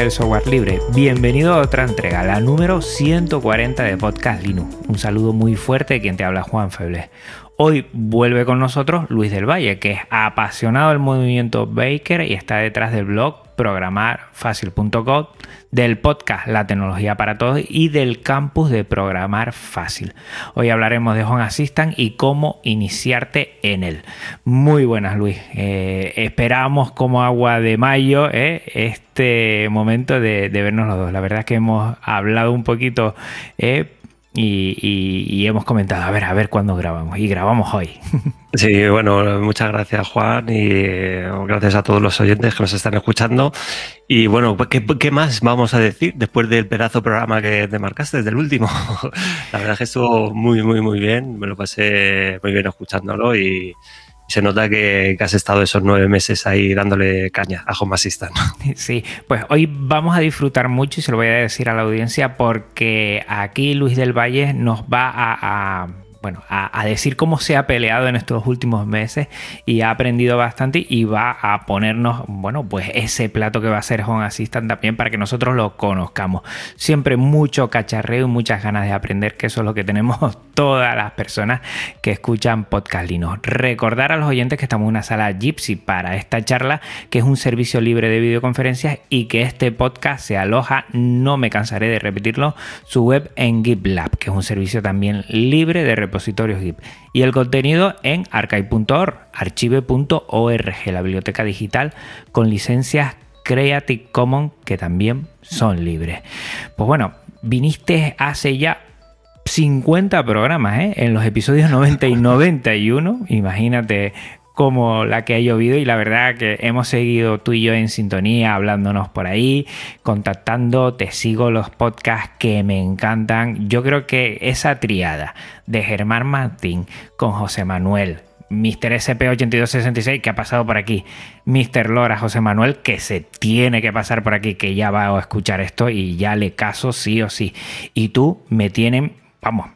Del software libre, bienvenido a otra entrega, la número 140 de Podcast Linux. Un saludo muy fuerte de quien te habla Juan Feble. Hoy vuelve con nosotros Luis del Valle, que es apasionado del movimiento Baker y está detrás del blog programarfacil.com, del podcast La tecnología para todos y del campus de Programar Fácil. Hoy hablaremos de Home Assistant y cómo iniciarte en él. Muy buenas, Luis. Eh, esperamos como agua de mayo eh, este momento de, vernos los dos. La verdad es que hemos hablado un poquito. Eh, y, hemos comentado, a ver, a ver cuándo grabamos. Y grabamos hoy. Sí, bueno, muchas gracias Juan y eh, gracias a todos los oyentes que nos están escuchando. Y bueno, pues, ¿qué, más vamos a decir después del pedazo programa que te marcaste, desde el último? La verdad es que estuvo muy, muy, muy bien. Me lo pasé muy bien escuchándolo y, se nota que, has estado esos nueve meses ahí dándole caña a Home Assistant. Sí, pues hoy vamos a disfrutar mucho y se lo voy a decir a la audiencia porque aquí Luis del Valle nos va a bueno, a, decir cómo se ha peleado en estos últimos meses y ha aprendido bastante y va a ponernos, bueno, pues ese plato que va a ser Home Assistant también para que nosotros lo conozcamos. Siempre mucho cacharreo y muchas ganas de aprender, que eso es lo que tenemos todas las personas que escuchan Podcast Linux. Recordar a los oyentes que estamos en una sala Gypsy para esta charla, que es un servicio libre de videoconferencias y que este podcast se aloja, no me cansaré de repetirlo, su web en GitLab, que es un servicio también libre de repositorios y el contenido en archive.org, archive.org, la biblioteca digital con licencias Creative Commons que también son libres. Pues bueno, viniste hace ya 50 programas, ¿eh? en los episodios 90 y 91. Imagínate como la que ha llovido y la verdad que hemos seguido tú y yo en sintonía, hablándonos por ahí, contactando, te sigo los podcasts que me encantan. Yo creo que esa triada de Germán Martín con José Manuel, Mr. SP8266 que ha pasado por aquí, Mr. Lora José Manuel que se tiene que pasar por aquí, que ya va a escuchar esto y ya le caso sí o sí. Y tú me tienen, vamos,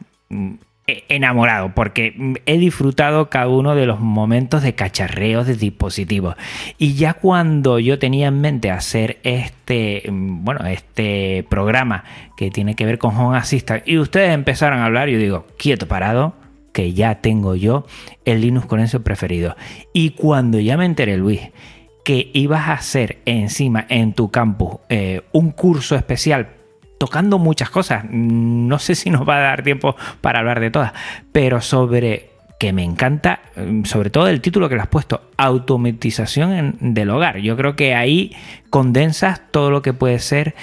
enamorado porque he disfrutado cada uno de los momentos de cacharreos de dispositivos. Y ya cuando yo tenía en mente hacer este mm, bueno este programa que tiene que ver con Home Assistant y ustedes empezaron a hablar yo digo quieto parado que ya tengo yo el Linux con eso preferido. Y cuando ya me enteré Luis que ibas a hacer encima en tu campus eh, un curso especial tocando muchas cosas. No sé si nos va a dar tiempo para hablar de todas, pero sobre que me encanta, mm, sobre todo el título que le has puesto, automatización del hogar. Yo creo que ahí condensas todo lo que puede ser,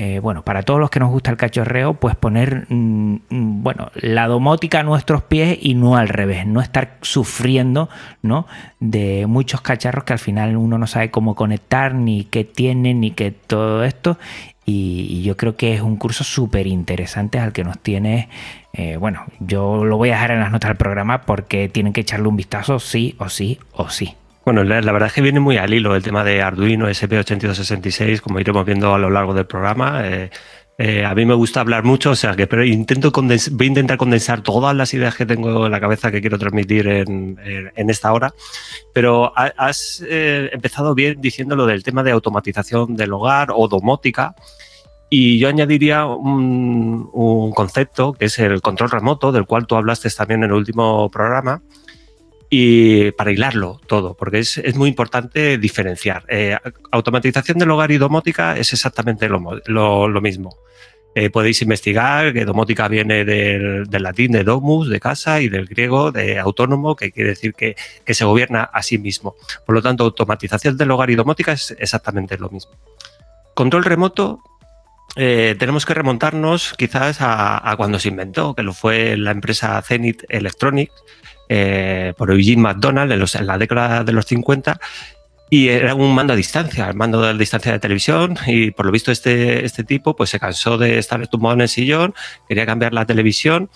eh, bueno, para todos los que nos gusta el cachorreo, pues poner, mm, mm, bueno, la domótica a nuestros pies y no al revés, no estar sufriendo, ¿no? De muchos cacharros que al final uno no sabe cómo conectar, ni qué tienen, ni qué todo esto. Y, yo creo que es un curso súper interesante al que nos tiene, eh, bueno, yo lo voy a dejar en las notas del programa porque tienen que echarle un vistazo sí o sí o sí. Bueno, la, verdad es que viene muy al hilo el tema de Arduino SP8266, como iremos viendo a lo largo del programa. Eh, eh, a mí me gusta hablar mucho, o sea que pero intento voy a intentar condensar todas las ideas que tengo en la cabeza que quiero transmitir en, esta hora. Pero has empezado bien diciendo lo del tema de automatización del hogar o domótica. Y yo añadiría un, concepto que es el control remoto, del cual tú hablaste también en el último programa, y para hilarlo todo, porque es, muy importante diferenciar. Eh, automatización del hogar y domótica es exactamente lo, mismo. Eh, podéis investigar que domótica viene del, latín de domus, de casa, y del griego de autónomo, que quiere decir que, que se gobierna a sí mismo. Por lo tanto, automatización del hogar y domótica es exactamente lo mismo. Control remoto eh, tenemos que remontarnos quizás a, cuando se inventó, que lo fue la empresa Zenith Electronics eh, por Eugene McDonald en, en, la década de los 50 y era un mando a distancia, el mando de distancia de televisión y por lo visto este, este tipo pues se cansó de estar tumbado en el sillón, quería cambiar la televisión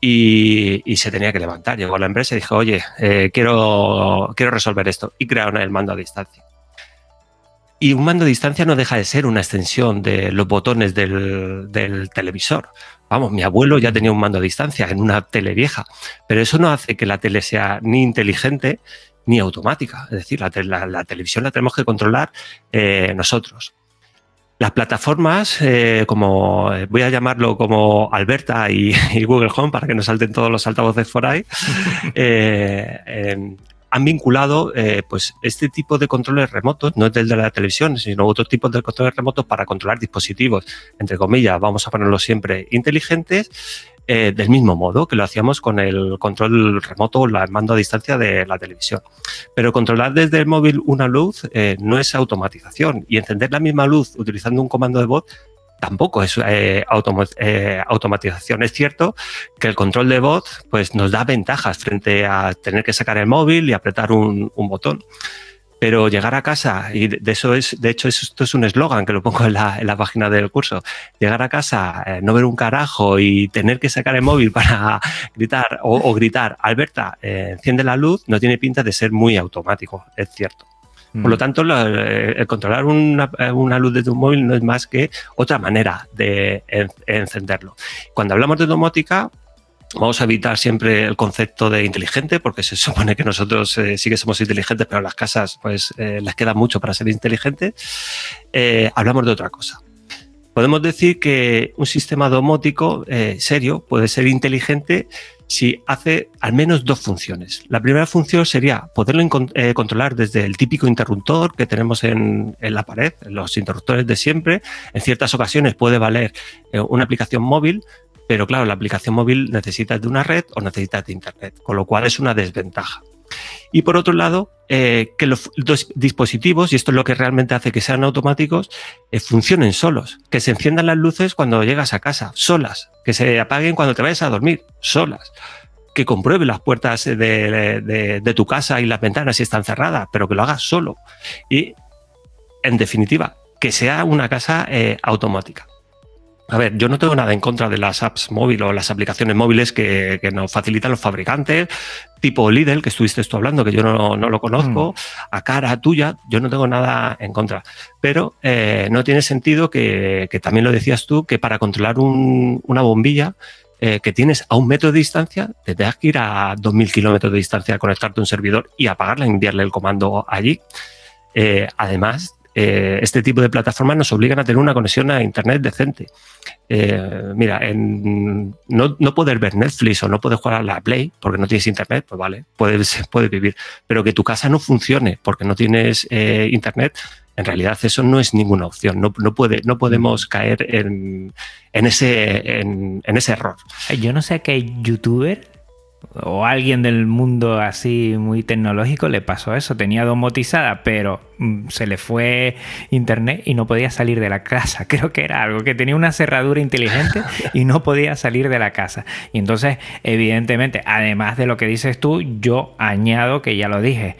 y, se tenía que levantar. Llegó a la empresa y dijo, oye, eh, quiero, quiero resolver esto y crearon el mando a distancia. Y un mando a distancia no deja de ser una extensión de los botones del, televisor. Vamos, mi abuelo ya tenía un mando a distancia en una tele vieja, pero eso no hace que la tele sea ni inteligente ni automática. Es decir, la, televisión la tenemos que controlar eh, nosotros. Las plataformas, eh, como eh, voy a llamarlo como Alberta y, Google Home para que no salten todos los altavoces por ahí, han vinculado pues este tipo de controles remotos, no es el de la televisión, sino otros tipos de controles remotos para controlar dispositivos, entre comillas, vamos a ponerlo siempre inteligentes, eh, del mismo modo que lo hacíamos con el control remoto o el mando a distancia de la televisión. Pero controlar desde el móvil una luz eh, no es automatización y encender la misma luz utilizando un comando de voz tampoco es eh, automatización. Es cierto que el control de voz pues, nos da ventajas frente a tener que sacar el móvil y apretar un botón pero llegar a casa, y de eso es, de hecho, esto es un eslogan que lo pongo en la, página del curso, llegar a casa, eh, no ver un carajo y tener que sacar el móvil para gritar o, gritar, Alberta, eh, enciende la luz, no tiene pinta de ser muy automático, es cierto. Por lo tanto, eh, el controlar una, una, luz de tu móvil no es más que otra manera de encenderlo. Cuando hablamos de domótica, Vamos a evitar siempre el concepto de inteligente, porque se supone que nosotros eh, sí que somos inteligentes, pero las casas pues eh, les queda mucho para ser inteligentes. Eh, hablamos de otra cosa. Podemos decir que un sistema domótico serio puede ser inteligente si hace al menos dos funciones. La primera función sería poderlo controlar desde el típico interruptor que tenemos en, la pared, los interruptores de siempre. En ciertas ocasiones puede valer una aplicación móvil, pero claro, la aplicación móvil necesita de una red o necesita de Internet, con lo cual es una desventaja. Y por otro lado, eh, que los, dispositivos, y esto es lo que realmente hace que sean automáticos, eh, funcionen solos, que se enciendan las luces cuando llegas a casa, solas, que se apaguen cuando te vayas a dormir, solas, que compruebe las puertas de, tu casa y las ventanas si están cerradas, pero que lo hagas solo. Y, en definitiva, que sea una casa eh, automática. A ver, yo no tengo nada en contra de las apps móviles o las aplicaciones móviles que, nos facilitan los fabricantes, tipo Lidl, que estuviste tú hablando, que yo no, lo conozco, mm. a cara tuya, yo no tengo nada en contra. Pero eh, no tiene sentido que, también lo decías tú, que para controlar una bombilla eh, que tienes a un metro de distancia, te tengas que ir a 2.000 kilómetros de distancia, conectarte a un servidor y apagarla, enviarle el comando allí. Eh, además, eh, este tipo de plataformas nos obligan a tener una conexión a Internet decente. Eh, mira, en no, poder ver Netflix o no poder jugar a la Play porque no tienes Internet, pues vale, puedes, puede vivir. Pero que tu casa no funcione porque no tienes eh, Internet, en realidad eso no es ninguna opción. No, puede, no podemos caer en, ese, en, en, ese error. Yo no sé qué youtuber o alguien del mundo así muy tecnológico le pasó eso. Tenía domotizada, pero mm, se le fue internet y no podía salir de la casa. Creo que era algo que tenía una cerradura inteligente y no podía salir de la casa. Y entonces, evidentemente, además de lo que dices tú, yo añado que ya lo dije.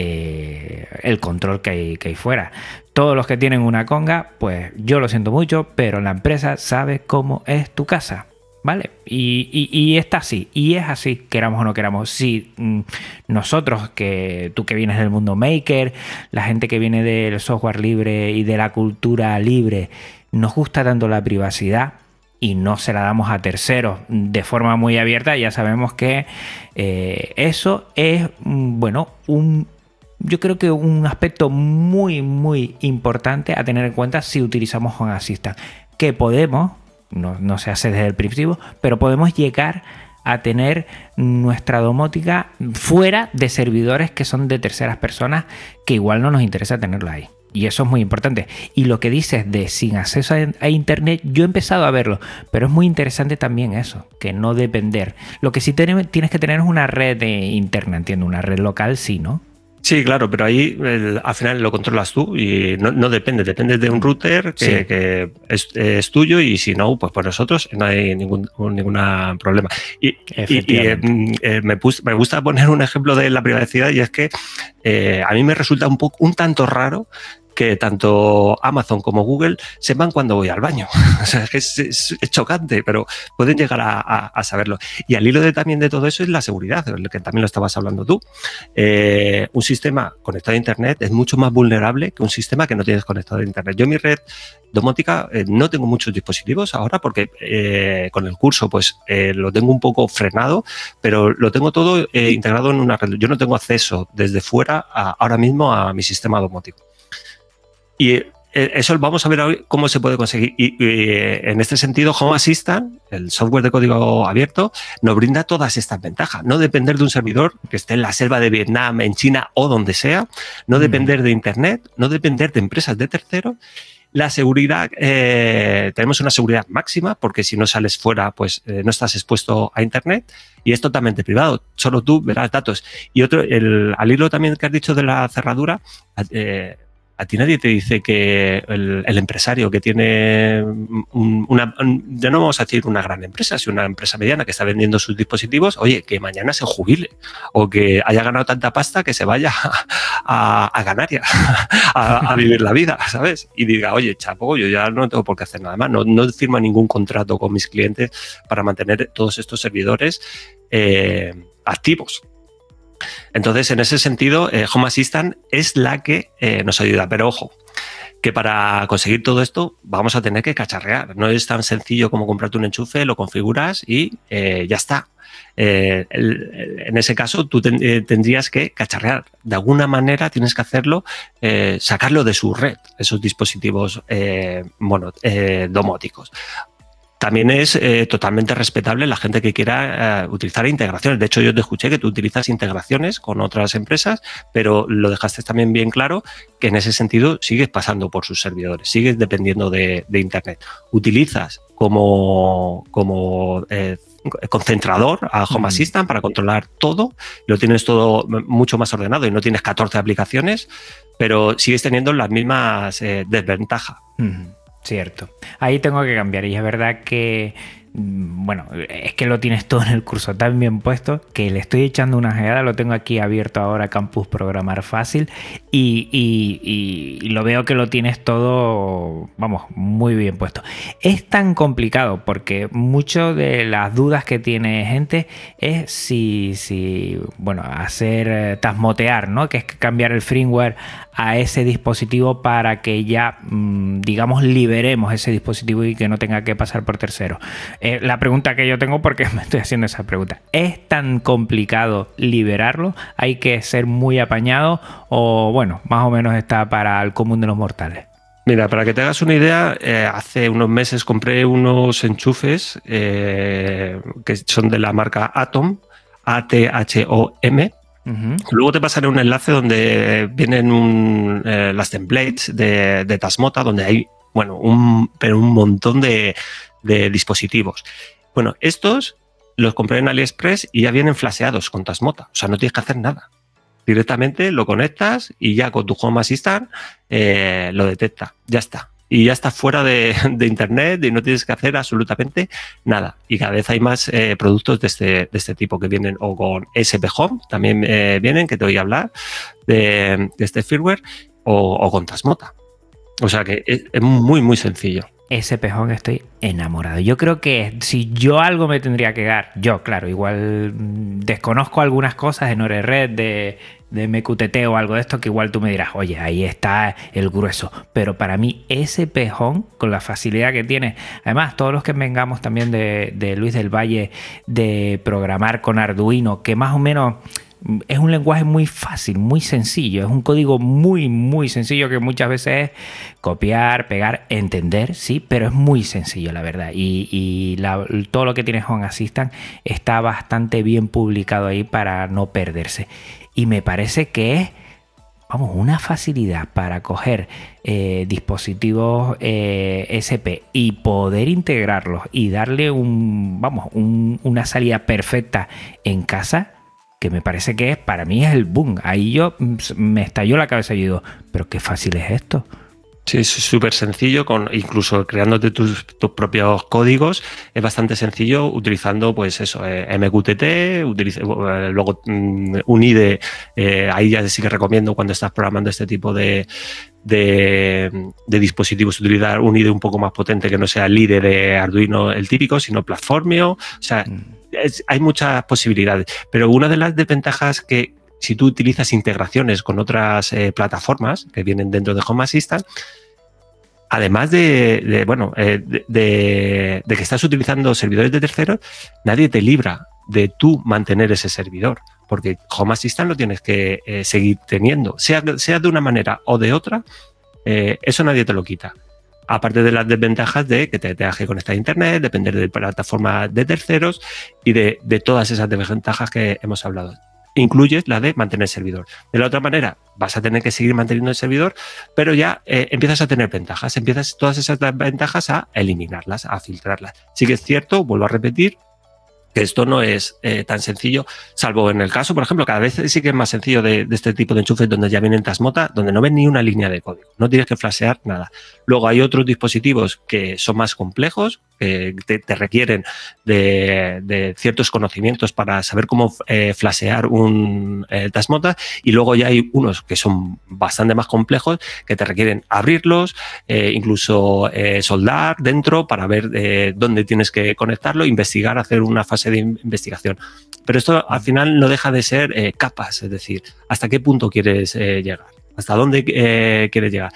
Eh, el control que hay, que hay fuera. Todos los que tienen una conga, pues yo lo siento mucho, pero la empresa sabe cómo es tu casa. ¿Vale? Y, está así, y es así, queramos o no queramos. Si mm, nosotros, que tú que vienes del mundo maker, la gente que viene del software libre y de la cultura libre, nos gusta tanto la privacidad y no se la damos a terceros de forma muy abierta, ya sabemos que eh, eso es, mm, bueno, un, yo creo que un aspecto muy, muy importante a tener en cuenta si utilizamos Home Assistant. Que podemos, no, se hace desde el principio, pero podemos llegar a tener nuestra domótica fuera de servidores que son de terceras personas que igual no nos interesa tenerlo ahí. Y eso es muy importante. Y lo que dices de sin acceso a, Internet, yo he empezado a verlo, pero es muy interesante también eso, que no depender. Lo que sí tienes que tener es una red interna, entiendo, una red local, sí, ¿no? Sí, claro, pero ahí al final lo controlas tú y no, depende, depende de un router que, es, tuyo y si no, pues por nosotros no hay ningún, ningún problema. Y, eh, eh, me, me, gusta poner un ejemplo de la privacidad y es que eh, a mí me resulta un poco un tanto raro que tanto Amazon como Google sepan cuando voy al baño. o sea, es, es, chocante, pero pueden llegar a, saberlo. Y al hilo de, también de todo eso es la seguridad, que también lo estabas hablando tú. Eh, un sistema conectado a Internet es mucho más vulnerable que un sistema que no tienes conectado a Internet. Yo mi red domótica eh, no tengo muchos dispositivos ahora porque eh, con el curso pues lo tengo un poco frenado, pero lo tengo todo integrado en una red. Yo no tengo acceso desde fuera ahora mismo a mi sistema domótico. Y eh, eso vamos a ver hoy cómo se puede conseguir. Y, eh, en este sentido, Home Assistant, el software de código abierto, nos brinda todas estas ventajas. No depender de un servidor que esté en la selva de Vietnam, en China o donde sea. No mm. depender de Internet, no depender de empresas de terceros. La seguridad, eh, tenemos una seguridad máxima porque si no sales fuera, pues no estás expuesto a Internet y es totalmente privado. Solo tú verás datos. Y otro, el, al hilo también que has dicho de la cerradura, a ti nadie te dice que el, empresario que tiene una, ya no vamos a decir una gran empresa, sino una empresa mediana que está vendiendo sus dispositivos, oye, que mañana se jubile o que haya ganado tanta pasta que se vaya a, a a, vivir la vida, ¿sabes? Y diga, oye, chapo, yo ya no tengo por qué hacer nada más, no, no firma ningún contrato con mis clientes para mantener todos estos servidores eh, activos. Entonces, en ese sentido, eh, Home Assistant es la que eh, nos ayuda. Pero ojo, que para conseguir todo esto vamos a tener que cacharrear. No es tan sencillo como comprarte un enchufe, lo configuras y eh, ya está. en ese caso, tú tendrías que cacharrear. De alguna manera tienes que hacerlo, sacarlo de su red, esos dispositivos domóticos también es eh, totalmente respetable la gente que quiera eh, utilizar integraciones. De hecho, yo te escuché que tú utilizas integraciones con otras empresas, pero lo dejaste también bien claro que en ese sentido sigues pasando por sus servidores, sigues dependiendo de, Internet. Utilizas como, como eh, concentrador a Home mm. Assistant para controlar todo, lo tienes todo mucho más ordenado y no tienes 14 aplicaciones, pero sigues teniendo las mismas desventajas. Cierto. Ahí tengo que cambiar. Y es verdad que bueno, es que lo tienes todo en el curso tan bien puesto que le estoy echando una geada, lo tengo aquí abierto ahora, Campus Programar Fácil, y, lo veo que lo tienes todo, vamos, muy bien puesto. Es tan complicado porque mucho de las dudas que tiene gente es si, si bueno, hacer eh, tasmotear, ¿no? Que es cambiar el firmware a ese dispositivo para que ya, mm, digamos, liberemos ese dispositivo y que no tenga que pasar por tercero. Eh, la pregunta que yo tengo, porque me estoy haciendo esa pregunta, ¿es tan complicado liberarlo? ¿Hay que ser muy apañado o bueno, más o menos está para el común de los mortales? Mira, para que te hagas una idea, eh, hace unos meses compré unos enchufes eh, que son de la marca Atom, A-T-H-O-M. Luego te pasaré un enlace donde vienen las templates de, de Tasmota, donde hay bueno, un, pero un montón de, de dispositivos. Bueno, estos los compré en AliExpress y ya vienen flaseados con Tasmota. O sea, no tienes que hacer nada. Directamente lo conectas y ya con tu Home Assistant eh, lo detecta. Ya está. Y ya está fuera de, Internet y no tienes que hacer absolutamente nada. Y cada vez hay más eh, productos de este, de este tipo que vienen o con SP Home, también eh, vienen, que te voy a hablar de, este firmware, o, con Tasmota. O sea que es muy, muy sencillo ese pejón estoy enamorado. Yo creo que si yo algo me tendría que dar, yo, claro, igual mm, desconozco algunas cosas en Red de, de MQTT o algo de esto que igual tú me dirás, oye, ahí está el grueso. Pero para mí ese pejón, con la facilidad que tiene, además todos los que vengamos también de, de Luis del Valle de programar con Arduino, que más o menos es un lenguaje muy fácil, muy sencillo, es un código muy, muy sencillo que muchas veces es copiar, pegar, entender, sí, pero es muy sencillo, la verdad. Y, todo lo que tiene Home Assistant está bastante bien publicado ahí para no perderse. Y me parece que es, vamos, una facilidad para coger eh, dispositivos eh, SP y poder integrarlos y darle un, vamos, una salida perfecta en casa que me parece que es, para mí es el boom. Ahí yo mm, me estalló la cabeza y digo, pero qué fácil es esto. Sí, es súper sencillo, con, incluso creándote tus, tus, propios códigos, es bastante sencillo utilizando, pues eso, eh, MQTT, eh, luego mm, un IDE, eh, ahí ya sí que recomiendo cuando estás programando este tipo de, de, de, dispositivos utilizar un IDE un poco más potente que no sea el IDE de Arduino el típico, sino Platformio, o sea, mm. Hay muchas posibilidades, pero una de las desventajas que, si tú utilizas integraciones con otras eh, plataformas que vienen dentro de Home Assistant, además de, bueno, eh, de, que estás utilizando servidores de terceros, nadie te libra de tú mantener ese servidor, porque Home Assistant lo tienes que eh, seguir teniendo, sea, sea de una manera o de otra, eso nadie te lo quita. Aparte de las desventajas de que te tengas que conectar a Internet, depender de plataformas de terceros y de, todas esas desventajas que hemos hablado incluyes la de mantener el servidor. De la otra manera, vas a tener que seguir manteniendo el servidor, pero ya eh, empiezas a tener ventajas, empiezas todas esas ventajas a eliminarlas, a filtrarlas. Sí que es cierto, vuelvo a repetir, que esto no es eh, tan sencillo, salvo en el caso, por ejemplo, cada vez sí que es más sencillo de, de este tipo de enchufes donde ya vienen Tasmota, donde no ven ni una línea de código, no tienes que flashear nada. Luego hay otros dispositivos que son más complejos, que te, te requieren de, ciertos conocimientos para saber cómo eh, flashear un eh, y luego ya hay unos que son bastante más complejos que te requieren abrirlos, eh, incluso eh, soldar dentro para ver eh, dónde tienes que conectarlo, investigar, hacer una fase de investigación. Pero esto al final no deja de ser eh, capas, es decir, hasta qué punto quieres eh, llegar, hasta dónde eh, quieres llegar.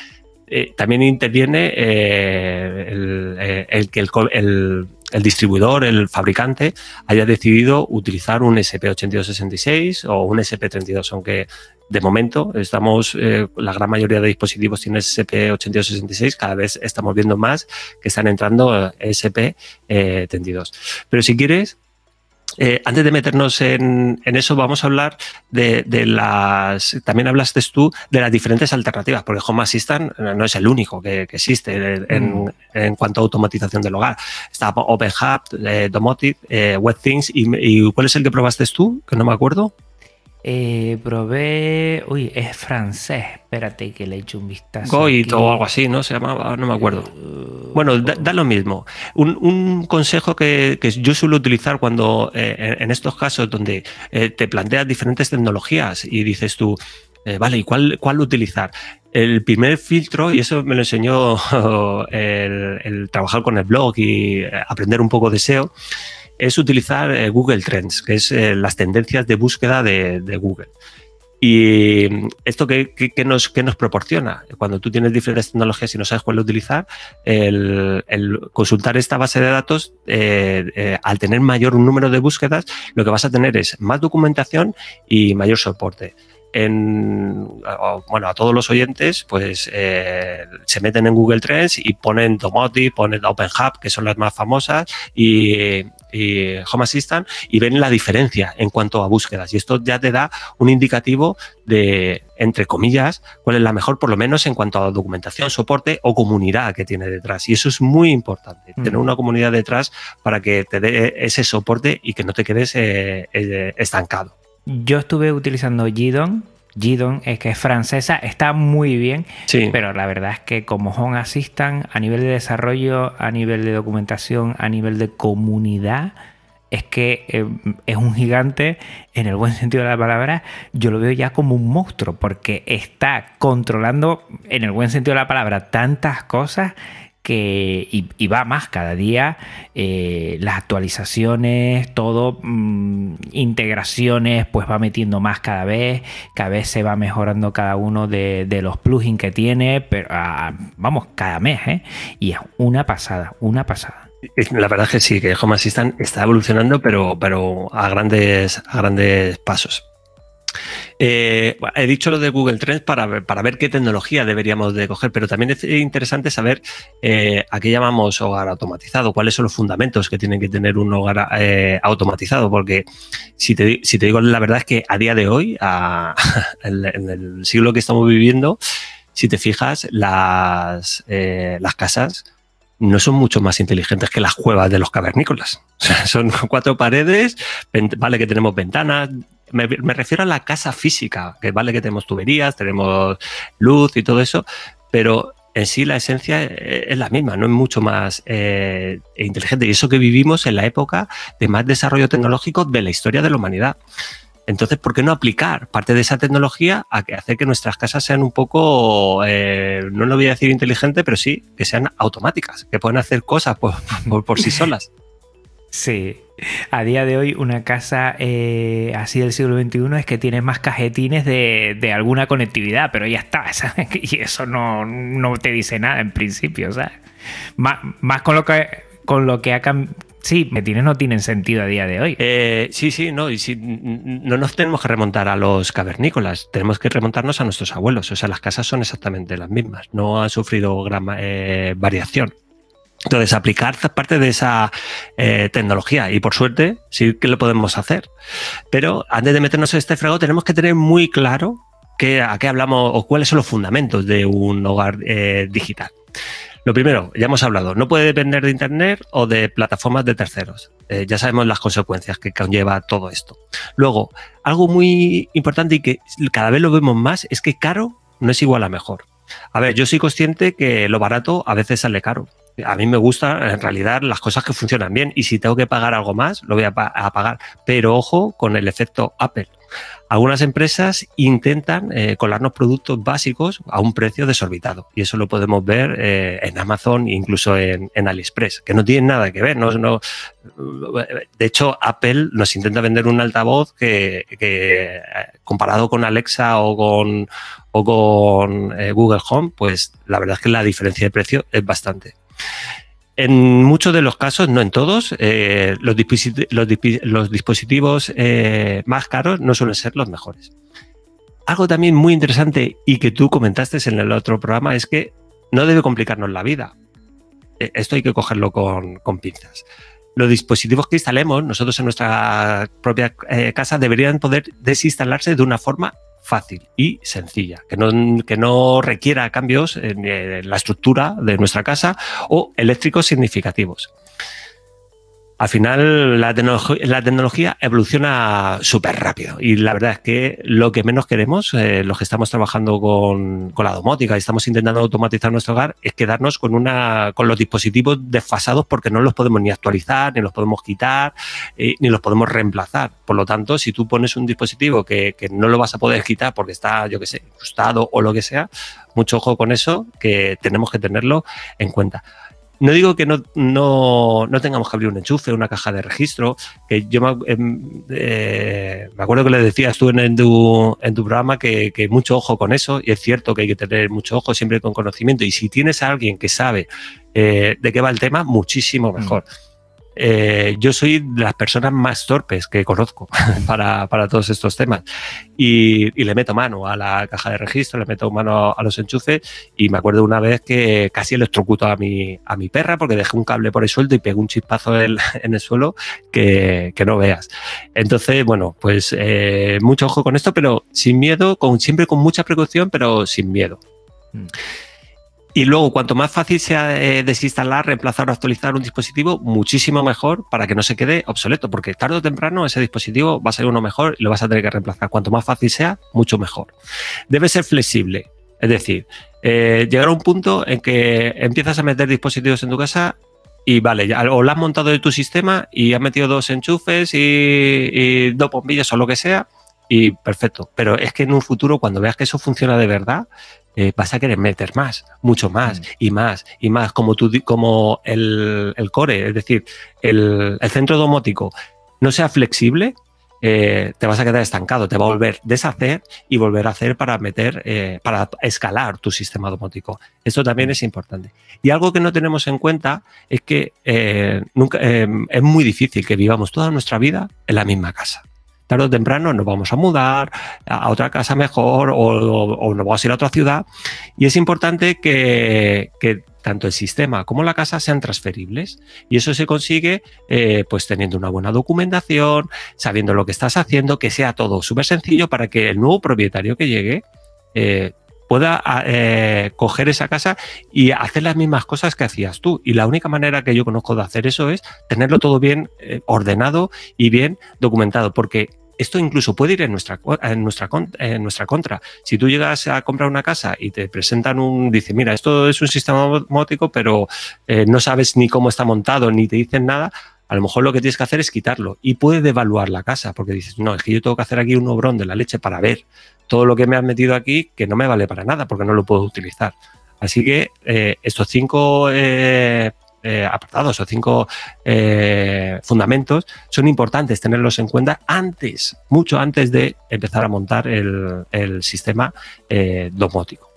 Eh, también interviene eh, el, el, que el, distribuidor, el fabricante, haya decidido utilizar un SP8266 o un SP32, aunque de momento estamos, eh, la gran mayoría de dispositivos tienen SP8266, cada vez estamos viendo más que están entrando SP32. Pero si quieres, eh, antes de meternos en, en, eso, vamos a hablar de, de, las. También hablaste tú de las diferentes alternativas, porque Home Assistant no es el único que, que existe en, mm. en, cuanto a automatización del hogar. Está OpenHub, eh, Domotic, eh, WebThings, y, y, ¿cuál es el que probaste tú? Que no me acuerdo. Eh, probé. Uy, es francés. Espérate que le he hecho un vistazo. Goit o algo así, ¿no? Se llamaba, no me acuerdo. Uh, bueno, da, da, lo mismo. Un, un consejo que, que, yo suelo utilizar cuando eh, en estos casos donde eh, te planteas diferentes tecnologías y dices tú, eh, vale, ¿y cuál, cuál utilizar? El primer filtro, y eso me lo enseñó el, el trabajar con el blog y aprender un poco de SEO es utilizar eh, Google Trends, que es eh, las tendencias de búsqueda de, Google. Y esto que, que, nos, que, nos, proporciona, cuando tú tienes diferentes tecnologías y no sabes cuál utilizar, el, consultar esta base de datos, eh, al tener mayor número de búsquedas, lo que vas a tener es más documentación y mayor soporte en, bueno, a todos los oyentes, pues se meten en Google Trends y ponen Domotic, ponen OpenHub, que son las más famosas, y, y, Home Assistant, y ven la diferencia en cuanto a búsquedas. Y esto ya te da un indicativo de, entre comillas, cuál es la mejor, por lo menos en cuanto a documentación, soporte o comunidad que tiene detrás. Y eso es muy importante, mm. tener una comunidad detrás para que te dé ese soporte y que no te quedes eh, eh, estancado. Yo estuve utilizando Gidon. Gidon es que es francesa, está muy bien, sí. pero la verdad es que como Home Assistant, a nivel de desarrollo, a nivel de documentación, a nivel de comunidad, es que eh, es un gigante en el buen sentido de la palabra. Yo lo veo ya como un monstruo porque está controlando, en el buen sentido de la palabra, tantas cosas que y, va más cada día eh, las actualizaciones todo mmm, integraciones pues va metiendo más cada vez cada vez se va mejorando cada uno de, de los plugins que tiene pero ah, vamos cada mes ¿eh? y es una pasada una pasada la verdad es que sí que Home Assistant está evolucionando pero pero a grandes a grandes pasos eh, he dicho lo de Google Trends para, para, ver qué tecnología deberíamos de coger, pero también es interesante saber eh, a qué llamamos hogar automatizado, cuáles son los fundamentos que tiene que tener un hogar eh, automatizado, porque si te, si te, digo la verdad es que a día de hoy, en, en, el siglo que estamos viviendo, si te fijas, las, las casas no son mucho más inteligentes que las cuevas de los cavernícolas. O sea, son cuatro paredes, vale que tenemos ventanas, me, refiero a la casa física, que vale que tenemos tuberías, tenemos luz y todo eso, pero en sí la esencia eh, es la misma, no es mucho más eh, inteligente. Y eso que vivimos en la época de más desarrollo tecnológico de la historia de la humanidad. Entonces, ¿por qué no aplicar parte de esa tecnología a que hacer que nuestras casas sean un poco, eh, no lo voy a decir inteligente, pero sí que sean automáticas, que puedan hacer cosas por, sí solas? Sí, a día de hoy una casa eh, así del siglo XXI es que tiene más cajetines de, alguna conectividad, pero ya está, Y eso no, te dice nada en principio, ¿sabes? Más, más con lo que con lo que ha Sí, metines no tienen sentido a día de hoy. Eh, sí, sí, no, y si, no nos tenemos que remontar a los cavernícolas, tenemos que remontarnos a nuestros abuelos. O sea, las casas son exactamente las mismas, no han sufrido gran eh, variación. Entonces, aplicar parte de esa eh, tecnología y por suerte sí que lo podemos hacer. Pero antes de meternos en este frego tenemos que tener muy claro qué, a qué hablamos o cuáles son los fundamentos de un hogar eh, digital. Lo primero, ya hemos hablado, no puede depender de Internet o de plataformas de terceros. Eh, ya sabemos las consecuencias que conlleva todo esto. Luego, algo muy importante y que cada vez lo vemos más es que caro no es igual a mejor. A ver, yo soy consciente que lo barato a veces sale caro. A mí me gustan en realidad las cosas que funcionan bien y si tengo que pagar algo más, lo voy a, pagar. Pero ojo con el efecto Apple. Algunas empresas intentan eh, colarnos productos básicos a un precio desorbitado y eso lo podemos ver eh, en Amazon e incluso en, AliExpress, que no tienen nada que ver. De hecho, Apple nos intenta vender un altavoz que, que comparado con Alexa o con, o con eh, Google Home, pues la verdad es que la diferencia de precio es bastante. En muchos de los casos, no en todos, eh, los, dispositivos eh, más caros no suelen ser los mejores. Algo también muy interesante y que tú comentaste en el otro programa es que no debe complicarnos la vida. E, esto hay que cogerlo con, pinzas. Los dispositivos que instalemos nosotros en nuestra propia eh, casa deberían poder desinstalarse de una forma fácil y sencilla, que no, que no requiera cambios en la estructura de nuestra casa o eléctricos significativos al final la, tecnología evoluciona súper rápido y la verdad es que lo que menos queremos, eh, los que estamos trabajando con, la domótica y estamos intentando automatizar nuestro hogar, es quedarnos con, una, con los dispositivos desfasados porque no los podemos ni actualizar, ni los podemos quitar, eh, ni los podemos reemplazar. Por lo tanto, si tú pones un dispositivo que, que no lo vas a poder quitar porque está, yo qué sé, ajustado o lo que sea, mucho ojo con eso, que tenemos que tenerlo en cuenta. No digo que no, no, no, tengamos que abrir un enchufe, una caja de registro, que yo me, em, eh, me acuerdo que le decías tú en, tu, en tu programa que, mucho ojo con eso, y es cierto que hay que tener mucho ojo siempre con conocimiento, y si tienes a alguien que sabe eh, de qué va el tema, muchísimo mejor. Mm. Eh, yo soy de las personas más torpes que conozco para, para todos estos temas. Y, y, le meto mano a la caja de registro, le meto mano a los enchufes y me acuerdo una vez que casi electrocuto a mi, a mi perra porque dejé un cable por el sueldo y pegué un chispazo en, en el suelo que, que, no veas. Entonces, bueno, pues eh, mucho ojo con esto, pero sin miedo, con, siempre con mucha precaución, pero sin miedo. Mm. Y luego, cuanto más fácil sea eh, desinstalar, reemplazar o actualizar un dispositivo, muchísimo mejor para que no se quede obsoleto, porque tarde o temprano ese dispositivo va a ser uno mejor y lo vas a tener que reemplazar. Cuanto más fácil sea, mucho mejor. Debe ser flexible, es decir, eh, llegar a un punto en que empiezas a meter dispositivos en tu casa y vale, ya, o lo has montado de tu sistema y has metido dos enchufes y, y dos bombillas o lo que sea, y perfecto. Pero es que en un futuro, cuando veas que eso funciona de verdad, eh, vas a querer meter más, mucho más mm. y más y más, como, tú, como el, core, es decir, el, centro domótico no sea flexible, eh, te vas a quedar estancado, te va a volver a deshacer y volver a hacer para meter, eh, para escalar tu sistema domótico. Esto también es importante. Y algo que no tenemos en cuenta es que nunca, es muy difícil que vivamos toda nuestra vida en la misma casa tarde o temprano nos vamos a mudar a otra casa mejor o, nos vamos a ir a otra ciudad. Y es importante que, tanto el sistema como la casa sean transferibles. Y eso se consigue eh, pues teniendo una buena documentación, sabiendo lo que estás haciendo, que sea todo súper sencillo para que el nuevo propietario que llegue eh, pueda eh, coger esa casa y hacer las mismas cosas que hacías tú. Y la única manera que yo conozco de hacer eso es tenerlo todo bien ordenado y bien documentado, porque esto incluso puede ir en nuestra, en nuestra, en nuestra contra. Si tú llegas a comprar una casa y te presentan un, dice, mira, esto es un sistema domótico, pero eh, no sabes ni cómo está montado, ni te dicen nada, a lo mejor lo que tienes que hacer es quitarlo y puede devaluar la casa, porque dices, no, es que yo tengo que hacer aquí un obrón de la leche para ver todo lo que me has metido aquí que no me vale para nada porque no lo puedo utilizar. Así que eh, estos cinco eh, eh, apartados o cinco fundamentos son importantes tenerlos en cuenta antes, mucho antes de empezar a montar el, sistema domótico.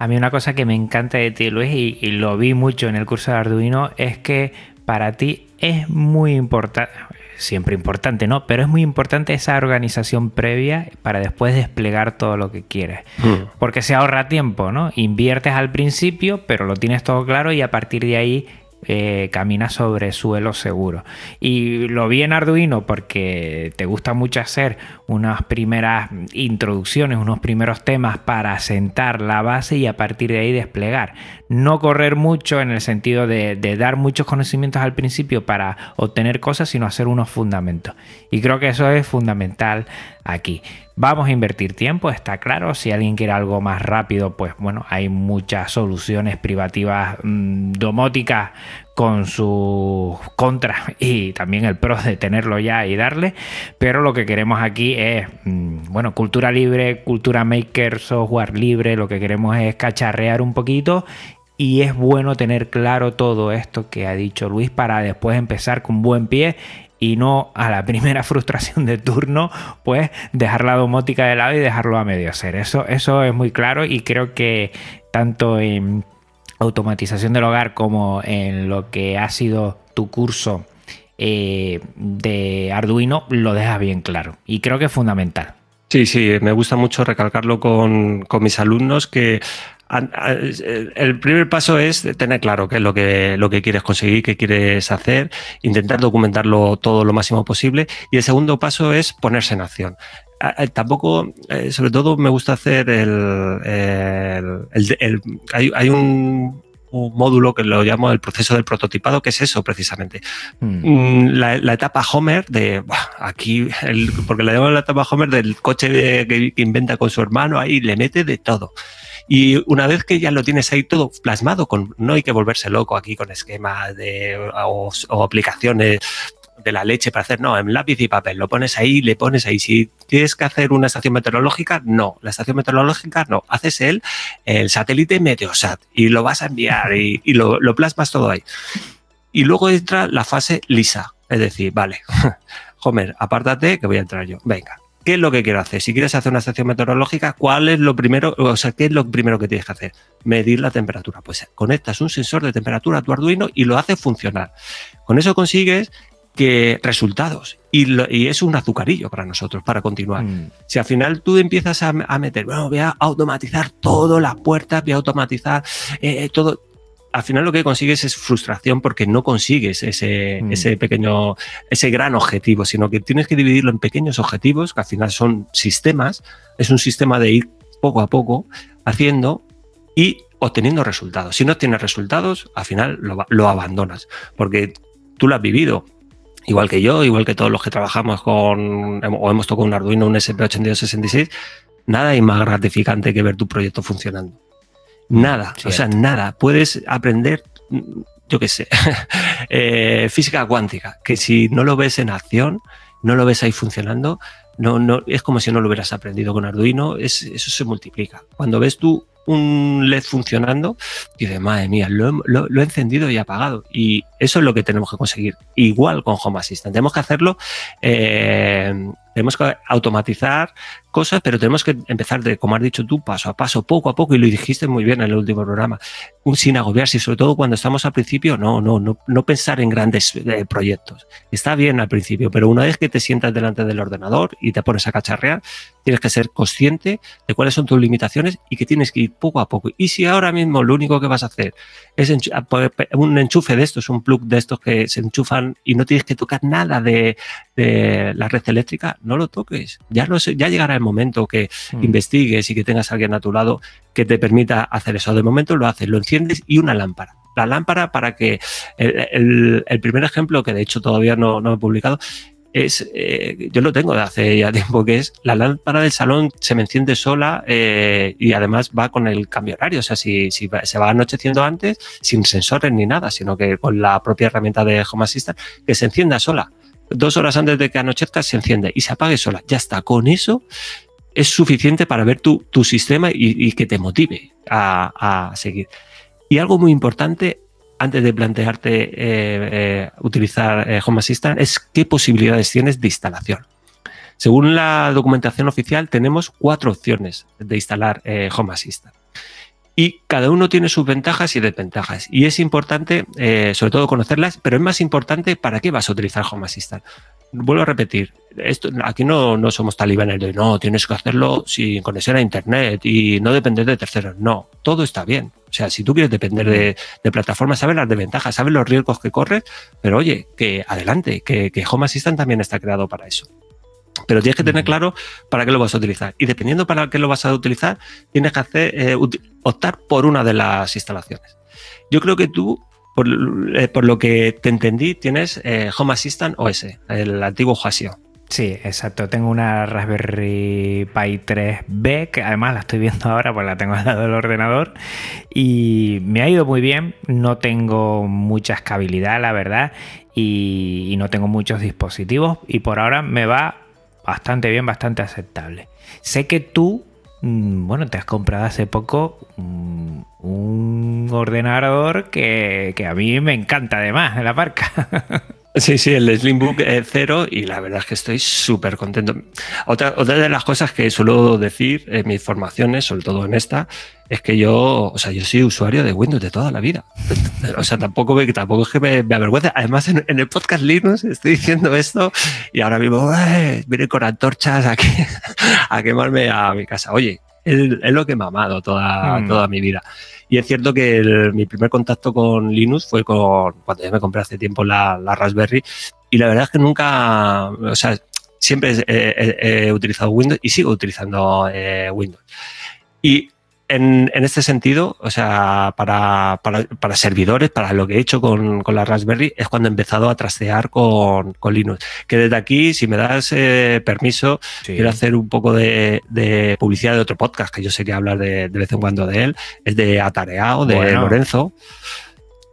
A mí una cosa que me encanta de ti, Luis, y, lo vi mucho en el curso de Arduino, es que para ti es muy importante, siempre importante, ¿no? Pero es muy importante esa organización previa para después desplegar todo lo que quieres. Hmm. Porque se ahorra tiempo, ¿no? Inviertes al principio, pero lo tienes todo claro y a partir de ahí eh, camina sobre suelo seguro. Y lo vi en Arduino porque te gusta mucho hacer unas primeras introducciones, unos primeros temas para sentar la base y a partir de ahí desplegar. No correr mucho en el sentido de, de dar muchos conocimientos al principio para obtener cosas, sino hacer unos fundamentos. Y creo que eso es fundamental aquí. Vamos a invertir tiempo, está claro. Si alguien quiere algo más rápido, pues bueno, hay muchas soluciones privativas mm, domóticas con sus contras y también el pro de tenerlo ya y darle. Pero lo que queremos aquí es, mm, bueno, cultura libre, cultura maker, software libre. Lo que queremos es cacharrear un poquito y es bueno tener claro todo esto que ha dicho Luis para después empezar con buen pie y no a la primera frustración de turno, pues dejar la domótica de lado y dejarlo a medio hacer. Eso, eso es muy claro y creo que tanto en automatización del hogar como en lo que ha sido tu curso eh, de Arduino lo dejas bien claro y creo que es fundamental. Sí, sí, me gusta mucho recalcarlo con, con mis alumnos que el primer paso es tener claro qué es lo que, lo que quieres conseguir, qué quieres hacer, intentar documentarlo todo lo máximo posible. Y el segundo paso es ponerse en acción. Tampoco, eh, sobre todo, me gusta hacer el. el, hay, un, módulo que lo llamo el proceso del prototipado, que es eso precisamente. Hmm. Mm, la, etapa Homer de aquí, porque le llamo la etapa Homer del coche que, que, inventa con su hermano, ahí le mete de todo. Y una vez que ya lo tienes ahí todo plasmado, con, no hay que volverse loco aquí con esquemas de, o, aplicaciones de la leche para hacer, no, en lápiz y papel, lo pones ahí, le pones ahí. Si tienes que hacer una estación meteorológica, no, la estación meteorológica no, haces el, el satélite Meteosat y lo vas a enviar y, lo, lo, plasmas todo ahí. Y luego entra la fase lisa, es decir, vale, Homer, apártate que voy a entrar yo, venga, ¿Qué es lo que quiero hacer? Si quieres hacer una estación meteorológica, ¿cuál es lo primero? O sea, ¿qué es lo primero que tienes que hacer? Medir la temperatura. Pues conectas un sensor de temperatura a tu Arduino y lo haces funcionar. Con eso consigues que resultados. Y, es un azucarillo para nosotros, para continuar. Mm. Si al final tú empiezas a, meter, bueno, voy a automatizar todas las puertas, voy a automatizar eh, todo, al final lo que consigues es frustración porque no consigues ese, mm. ese pequeño, ese gran objetivo, sino que tienes que dividirlo en pequeños objetivos, que al final son sistemas, es un sistema de ir poco a poco haciendo y obteniendo resultados. Si no tienes resultados, al final lo, lo abandonas, porque tú lo has vivido, igual que yo, igual que todos los que trabajamos con o hemos tocado un Arduino, un SP8266, nada hay más gratificante que ver tu proyecto funcionando. Nada, o sea, nada. Puedes aprender, yo qué sé, eh, física cuántica, que si no lo ves en acción, no lo ves ahí funcionando, no, no, es como si no lo hubieras aprendido con Arduino, es, eso se multiplica. Cuando ves tú un LED funcionando, dices, madre mía, lo, lo, he encendido y apagado. Y eso es lo que tenemos que conseguir. Igual con Home Assistant. Tenemos que hacerlo, eh, tenemos que automatizar cosas, pero tenemos que empezar de, como has dicho tú, paso a paso, poco a poco, y lo dijiste muy bien en el último programa, sin agobiarse, y sobre todo cuando estamos al principio, no, no, no, no pensar en grandes eh, proyectos. Está bien al principio, pero una vez que te sientas delante del ordenador y te pones a cacharrear, tienes que ser consciente de cuáles son tus limitaciones y que tienes que ir poco a poco. Y si ahora mismo lo único que vas a hacer es un enchufe de estos, un plug de estos que se enchufan y no tienes que tocar nada de, la red eléctrica, no lo toques. Ya, ya llegará el momento que hmm. investigues y que tengas a alguien a tu lado que te permita hacer eso. De momento lo haces, lo enciendes y una lámpara. La lámpara para que el, primer ejemplo, que de hecho todavía no, no he publicado, es, eh, yo lo tengo de hace ya tiempo, que es la lámpara del salón se me enciende sola eh, y además va con el cambio horario. O sea, si, si se va anocheciendo antes, sin sensores ni nada, sino que con la propia herramienta de Home Assistant, que se encienda sola. Dos horas antes de que anochezca se enciende y se apague sola. Ya está. Con eso es suficiente para ver tu, sistema y, que te motive a, a seguir. Y algo muy importante, antes de plantearte eh, eh, utilizar eh, Home Assistant es qué posibilidades tienes de instalación. Según la documentación oficial, tenemos cuatro opciones de instalar Home Assistant. Y cada uno tiene sus ventajas y desventajas. Y es importante, sobre todo, conocerlas, pero es más importante para qué vas a utilizar Home Assistant. Vuelvo a repetir, esto, aquí no, no somos talibanes de no, tienes que hacerlo sin conexión a Internet y no depender de terceros. No, todo está bien. O sea, si tú quieres depender de, plataformas, sabes las desventajas, sabes los riesgos que corres, pero oye, que adelante, que, Home Assistant también está creado para eso. Pero tienes que tener claro para qué lo vas a utilizar. Y dependiendo para qué lo vas a utilizar, tienes que hacer, eh, optar por una de las instalaciones. Yo creo que tú, por, eh, lo que te entendí, tienes eh, Home Assistant OS, el antiguo Hasio. Sí, exacto. Tengo una Raspberry Pi 3B, que además la estoy viendo ahora, pues la tengo al lado del ordenador. Y me ha ido muy bien. No tengo mucha escabilidad, la verdad. Y, no tengo muchos dispositivos. Y por ahora me va bastante bien, bastante aceptable. Sé que tú, mm, bueno, te has comprado hace poco mm, un ordenador que, que a mí me encanta además de la marca. Sí, sí, el Slimbook 0 y la verdad es que estoy súper contento. Otra, otra de las cosas que suelo decir en mis formaciones, sobre todo en esta, es que yo, o sea, yo soy usuario de Windows de toda la vida. O sea, tampoco, me, tampoco es que me, avergüence. Además, en, el podcast Linux estoy diciendo esto y ahora mismo viene con antorchas a, a quemarme a mi casa. Oye, es, lo que me ha amado toda, mm. toda mi vida. Y es cierto que mi primer contacto con Linux fue con, cuando ya me compré hace tiempo la, Raspberry. Y la verdad es que nunca, o sea, siempre he, utilizado Windows y sigo utilizando eh, Windows. Y en, este sentido, o sea, para, servidores, para lo que he hecho con, la Raspberry, es cuando he empezado a trastear con, Linux. Que desde aquí, si me das eh, permiso, quiero hacer un poco de, publicidad de otro podcast, que yo sé que hablar de, vez en cuando de él, es de Atareado, de Lorenzo.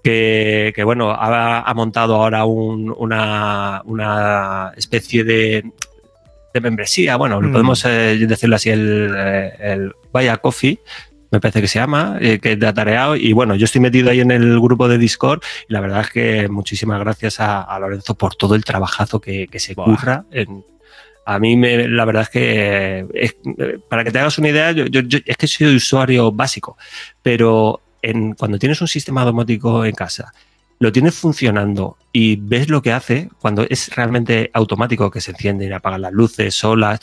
Que, bueno, ha, montado ahora una, especie de, membresía, bueno, lo mm. podemos eh, decirlo así, el, eh, el Vaya Coffee, me parece que se llama, eh, que de atareado. Y bueno, yo estoy metido ahí en el grupo de Discord y la verdad es que muchísimas gracias a, Lorenzo por todo el trabajazo que, se curra a mí me, la verdad es que, para que te hagas una idea, yo, es que soy usuario básico, pero en, cuando tienes un sistema domótico en casa, lo tienes funcionando y ves lo que hace, cuando es realmente automático que se encienden y apagan las luces solas,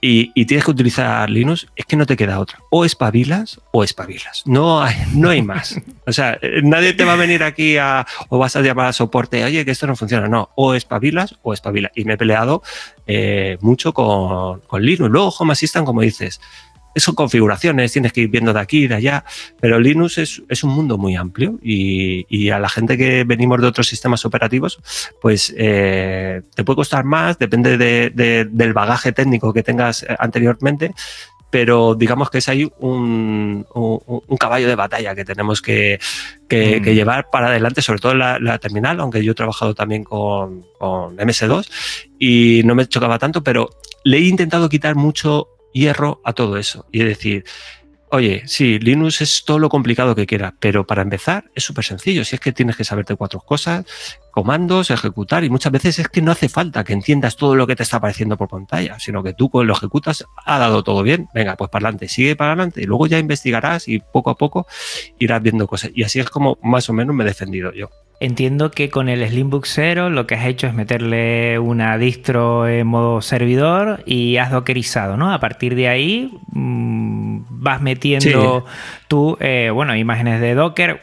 y, tienes que utilizar Linux, es que no te queda otra. O espabilas o espabilas. No hay, no hay más. O sea, nadie te va a venir aquí a, o vas a llamar a soporte, oye, que esto no funciona. No, o espabilas o espabilas. Y me he peleado eh, mucho con, con Linux. Luego Home Assistant, como dices, son configuraciones, tienes que ir viendo de aquí y de allá, pero Linux es, un mundo muy amplio y, a la gente que venimos de otros sistemas operativos, pues eh, te puede costar más, depende del bagaje técnico que tengas eh, anteriormente, pero digamos que es ahí un, caballo de batalla que tenemos que, mm. llevar para adelante, sobre todo en la, terminal, aunque yo he trabajado también con, con MS2 y no me chocaba tanto, pero le he intentado quitar mucho hierro a todo eso y decir, oye, sí, Linux es todo lo complicado que quieras, pero para empezar es súper sencillo. Si es que tienes que saberte cuatro cosas, comandos, ejecutar, y muchas veces es que no hace falta que entiendas todo lo que te está apareciendo por pantalla, sino que tú lo ejecutas, ha dado todo bien, venga, pues para adelante, sigue para adelante, y luego ya investigarás y poco a poco irás viendo cosas. Y así es como más o menos me he defendido yo. Entiendo que con el Slimbook 0 lo que has hecho es meterle una distro en modo servidor y has dockerizado, ¿no? A partir de ahí mm, vas metiendo tú, eh, bueno, imágenes de Docker.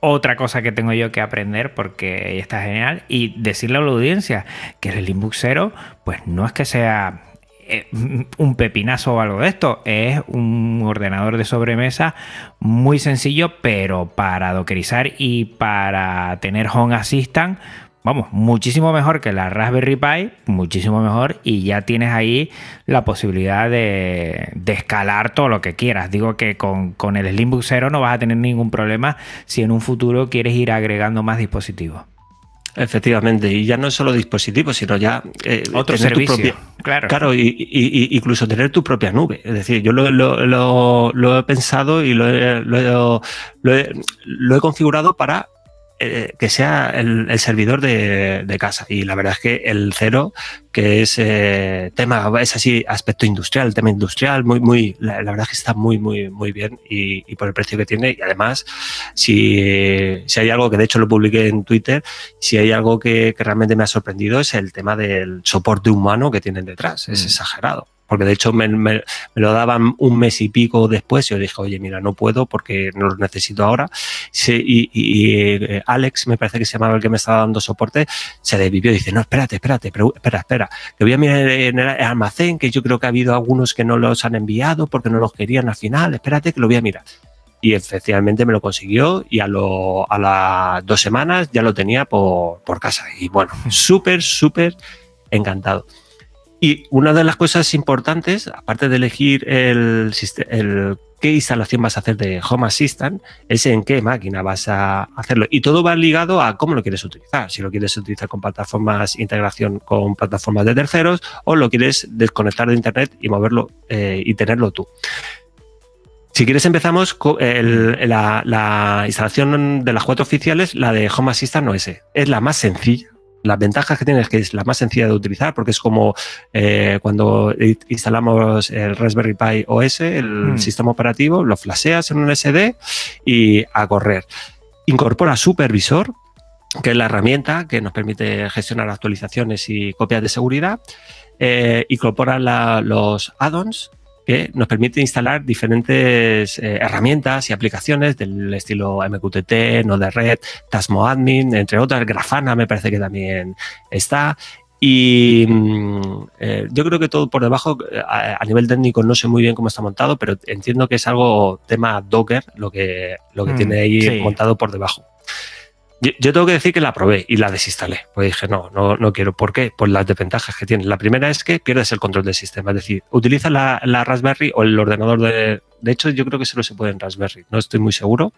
Otra cosa que tengo yo que aprender porque está genial y decirle a la audiencia que el Slimbook 0 pues no es que sea eh, un pepinazo o algo de esto. Es un ordenador de sobremesa muy sencillo, pero para dockerizar y para tener Home Assistant, vamos, muchísimo mejor que la Raspberry Pi, muchísimo mejor, y ya tienes ahí la posibilidad de, escalar todo lo que quieras. Digo que con, con el Slimbook 0 no vas a tener ningún problema si en un futuro quieres ir agregando más dispositivos. Efectivamente, y ya no es solo dispositivos, sino ya eh, otro servicio. propia, claro, claro y, incluso tener tu propia nube. Es decir, yo lo, he pensado y lo he configurado para eh, que sea el, servidor de, casa. Y la verdad es que el cero, que es eh, tema, es así, aspecto industrial, tema industrial, muy, muy, la, verdad es que está muy, muy, muy bien y, por el precio que tiene. Y además, si, si, hay algo que de hecho lo publiqué en Twitter, si hay algo que, realmente me ha sorprendido es el tema del soporte humano que tienen detrás. Es mm. exagerado porque de hecho me, lo daban un mes y pico después y yo dije, oye, mira, no puedo porque no lo necesito ahora. y, eh, Alex, me parece que se llamaba el que me estaba dando soporte, se desvivió y dice, no, espérate, espérate, espera, espera, que voy a mirar en el almacén, que yo creo que ha habido algunos que no los han enviado porque no los querían al final, espérate que lo voy a mirar. Y efectivamente me lo consiguió y a, lo, a las dos semanas ya lo tenía por, por casa. Y bueno, súper, súper encantado. Y una de las cosas importantes, aparte de elegir el, el, qué instalación vas a hacer de Home Assistant, es en qué máquina vas a hacerlo. Y todo va ligado a cómo lo quieres utilizar. Si lo quieres utilizar con plataformas, integración con plataformas de terceros, o lo quieres desconectar de Internet y moverlo eh, y tenerlo tú. Si quieres empezamos con la, la, instalación de las cuatro oficiales, la de Home Assistant OS. Es la más sencilla las ventajas que tiene es que es la más sencilla de utilizar porque es como eh, cuando instalamos el Raspberry Pi OS, el mm. sistema operativo, lo flasheas en un SD y a correr. Incorpora supervisor, que es la herramienta que nos permite gestionar actualizaciones y copias de seguridad. Eh, incorpora los add-ons que nos permite instalar diferentes eh, herramientas y aplicaciones del estilo MQTT, Node-RED, Tasmo Admin, entre otras. Grafana me parece que también está. Y mm, eh, yo creo que todo por debajo, a, nivel técnico no sé muy bien cómo está montado, pero entiendo que es algo tema Docker lo que, lo que mm, tiene ahí montado por debajo. Yo, tengo que decir que la probé y la desinstalé. Pues dije, no, no, no quiero. ¿Por qué? Pues las desventajas que tiene. La primera es que pierdes el control del sistema. Es decir, utiliza la, Raspberry o el ordenador de. De hecho, yo creo que solo se puede en Raspberry. No estoy muy seguro.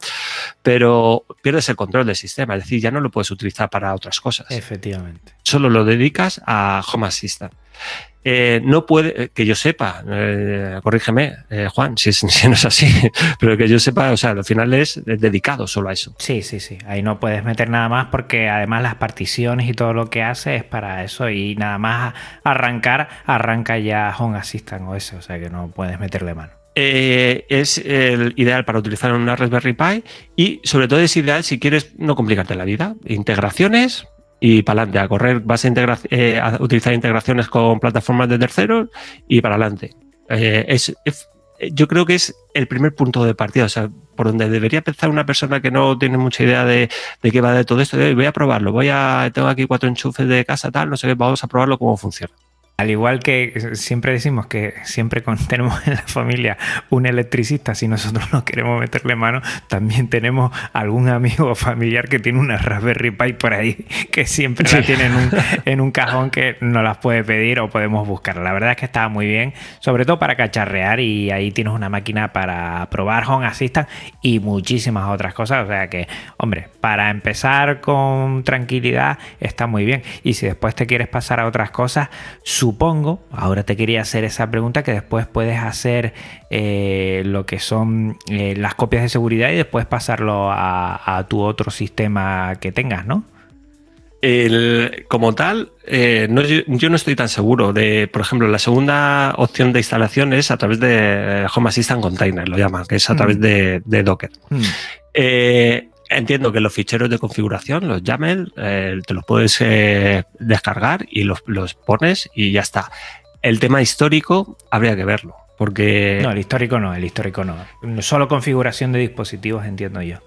Pero pierdes el control del sistema. Es decir, ya no lo puedes utilizar para otras cosas. Efectivamente. Solo lo dedicas a Home Assistant. Eh, no puede, eh, que yo sepa, eh, corrígeme, Juan, si, si, no es así, pero que yo sepa, o sea, al final es dedicado solo a eso. Sí, sí, sí. Ahí no puedes meter nada más porque además las particiones y todo lo que hace es para eso y nada más arrancar, arranca ya Home Assistant o eso, o sea que no puedes meterle mano. es el ideal para utilizar una Raspberry Pi y sobre todo es ideal si quieres no complicarte la vida. Integraciones, y para adelante, a correr, vas a, eh, a, utilizar integraciones con plataformas de terceros y para adelante. Eh, es, yo creo que es el primer punto de partida, o sea, por donde debería empezar una persona que no tiene mucha idea de, de qué va de todo esto. voy a probarlo, voy a, tengo aquí cuatro enchufes de casa, tal, no sé qué, vamos a probarlo cómo funciona. Al igual que siempre decimos que siempre tenemos en la familia un electricista, si nosotros no queremos meterle mano, también tenemos algún amigo o familiar que tiene una Raspberry Pi por ahí, que siempre la tiene en un, cajón que no las puede pedir o podemos buscar. La verdad es que está muy bien, sobre todo para cacharrear y ahí tienes una máquina para probar Home Assistant y muchísimas otras cosas. O sea que, hombre, para empezar con tranquilidad está muy bien. Y si después te quieres pasar a otras cosas, supongo, ahora te quería hacer esa pregunta, que después puedes hacer eh, lo que son eh, las copias de seguridad y después pasarlo a, tu otro sistema que tengas, ¿no? como tal, eh, yo, no estoy tan seguro de, por ejemplo, la segunda opción de instalación es a través de Home Assistant Container, lo llaman, que es a través mm. de, Docker. Mm. Entiendo que los ficheros de configuración, los YAML, eh, te los puedes eh, descargar y los, pones y ya está. El tema histórico habría que verlo, porque... No, el histórico no, el histórico no. Solo configuración de dispositivos, entiendo yo.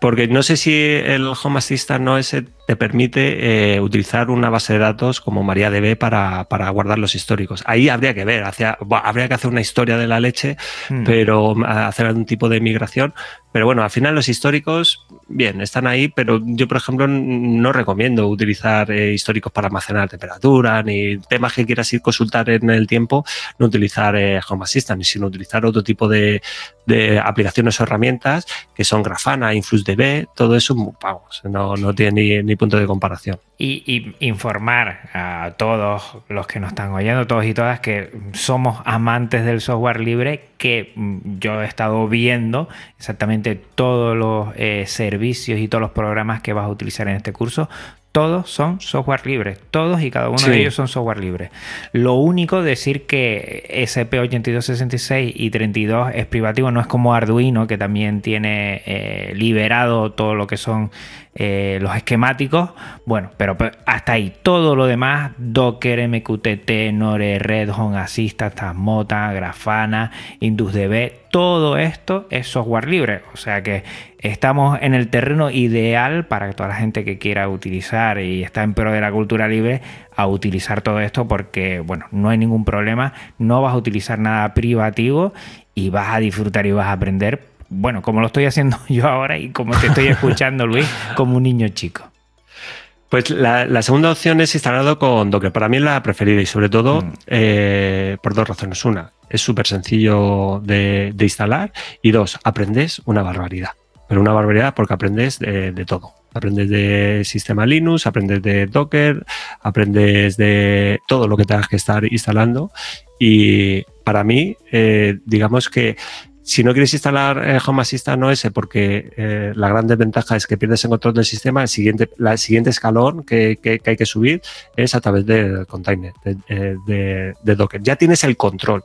Porque no sé si el Home Assistant no ese te permite eh, utilizar una base de datos como MariaDB para, para guardar los históricos. Ahí habría que ver, hacia, habría que hacer una historia de la leche, hmm. pero hacer algún tipo de migración. Pero bueno, al final los históricos, bien, están ahí, pero yo, por ejemplo, no recomiendo utilizar eh, históricos para almacenar temperatura, ni temas que quieras ir consultar en el tiempo, no utilizar eh, Home Assistant, sino utilizar otro tipo de, de aplicaciones o herramientas que son Grafana, InfluxDB, todo eso, vamos, no, no tiene ni, punto de comparación. Y, informar a todos los que nos están oyendo, todos y todas, que somos amantes del software libre, que yo he estado viendo exactamente todos los eh, servicios y todos los programas que vas a utilizar en este curso todos son software libre, todos y cada uno de ellos son software libre. Lo único decir que SP8266 y 32 es privativo, no es como Arduino que también tiene eh, liberado todo lo que son eh, los esquemáticos. Bueno, pero hasta ahí todo lo demás, Docker, MQTT, Nore, Red, Home Assistant, Tasmota, Grafana, IndusDB, todo esto es software libre. O sea que estamos en el terreno ideal para toda la gente que quiera utilizar y está en pro de la cultura libre a utilizar todo esto porque, bueno, no hay ningún problema, no vas a utilizar nada privativo y vas a disfrutar y vas a aprender bueno, como lo estoy haciendo yo ahora y como te estoy escuchando, Luis, como un niño chico. Pues la, segunda opción es instalado con Docker. Para mí es la preferida y sobre todo mm. eh, por dos razones. Una, es súper sencillo de, instalar y dos, aprendes una barbaridad. Pero una barbaridad porque aprendes de, todo. Aprendes de sistema Linux, aprendes de Docker, aprendes de todo lo que tengas que estar instalando. Y para mí, eh, digamos que si no quieres instalar eh, Home Assistant OS porque eh, la gran desventaja es que pierdes el control del sistema, el siguiente, la siguiente escalón que, hay que subir es a través del container, eh, de, Docker. Ya tienes el control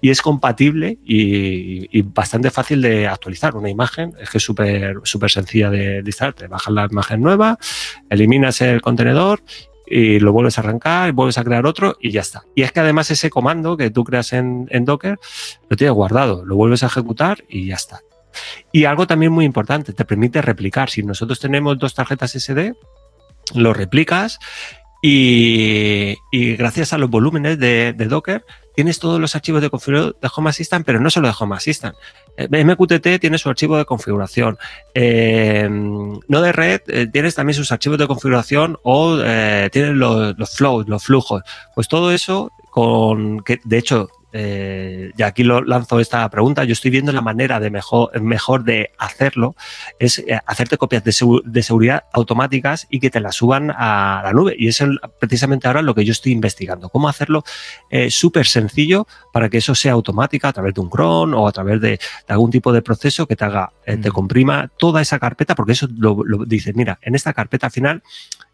y es compatible y, bastante fácil de actualizar una imagen. Es que es súper sencilla de, de instalar. Te bajas la imagen nueva, eliminas el contenedor y lo vuelves a arrancar, vuelves a crear otro y ya está. Y es que además ese comando que tú creas en, Docker lo tienes guardado, lo vuelves a ejecutar y ya está. Y algo también muy importante, te permite replicar. Si nosotros tenemos dos tarjetas SD, lo replicas y, gracias a los volúmenes de, Docker tienes todos los archivos de configuración de Home Assistant, pero no solo de Home Assistant. Eh, MQTT tiene su archivo de configuración. Eh, no de red eh, tienes también sus archivos de configuración o tienes los, los flows, los flujos. Pues todo eso con que de hecho eh, y aquí lo lanzo esta pregunta, yo estoy viendo la manera de mejor, mejor de hacerlo, es eh, hacerte copias de, seguridad automáticas y que te las suban a la nube. Y es precisamente ahora lo que yo estoy investigando, cómo hacerlo eh, súper sencillo para que eso sea automática a través de un cron o a través de, algún tipo de proceso que te haga, te mm. comprima toda esa carpeta, porque eso lo, lo dice, mira, en esta carpeta final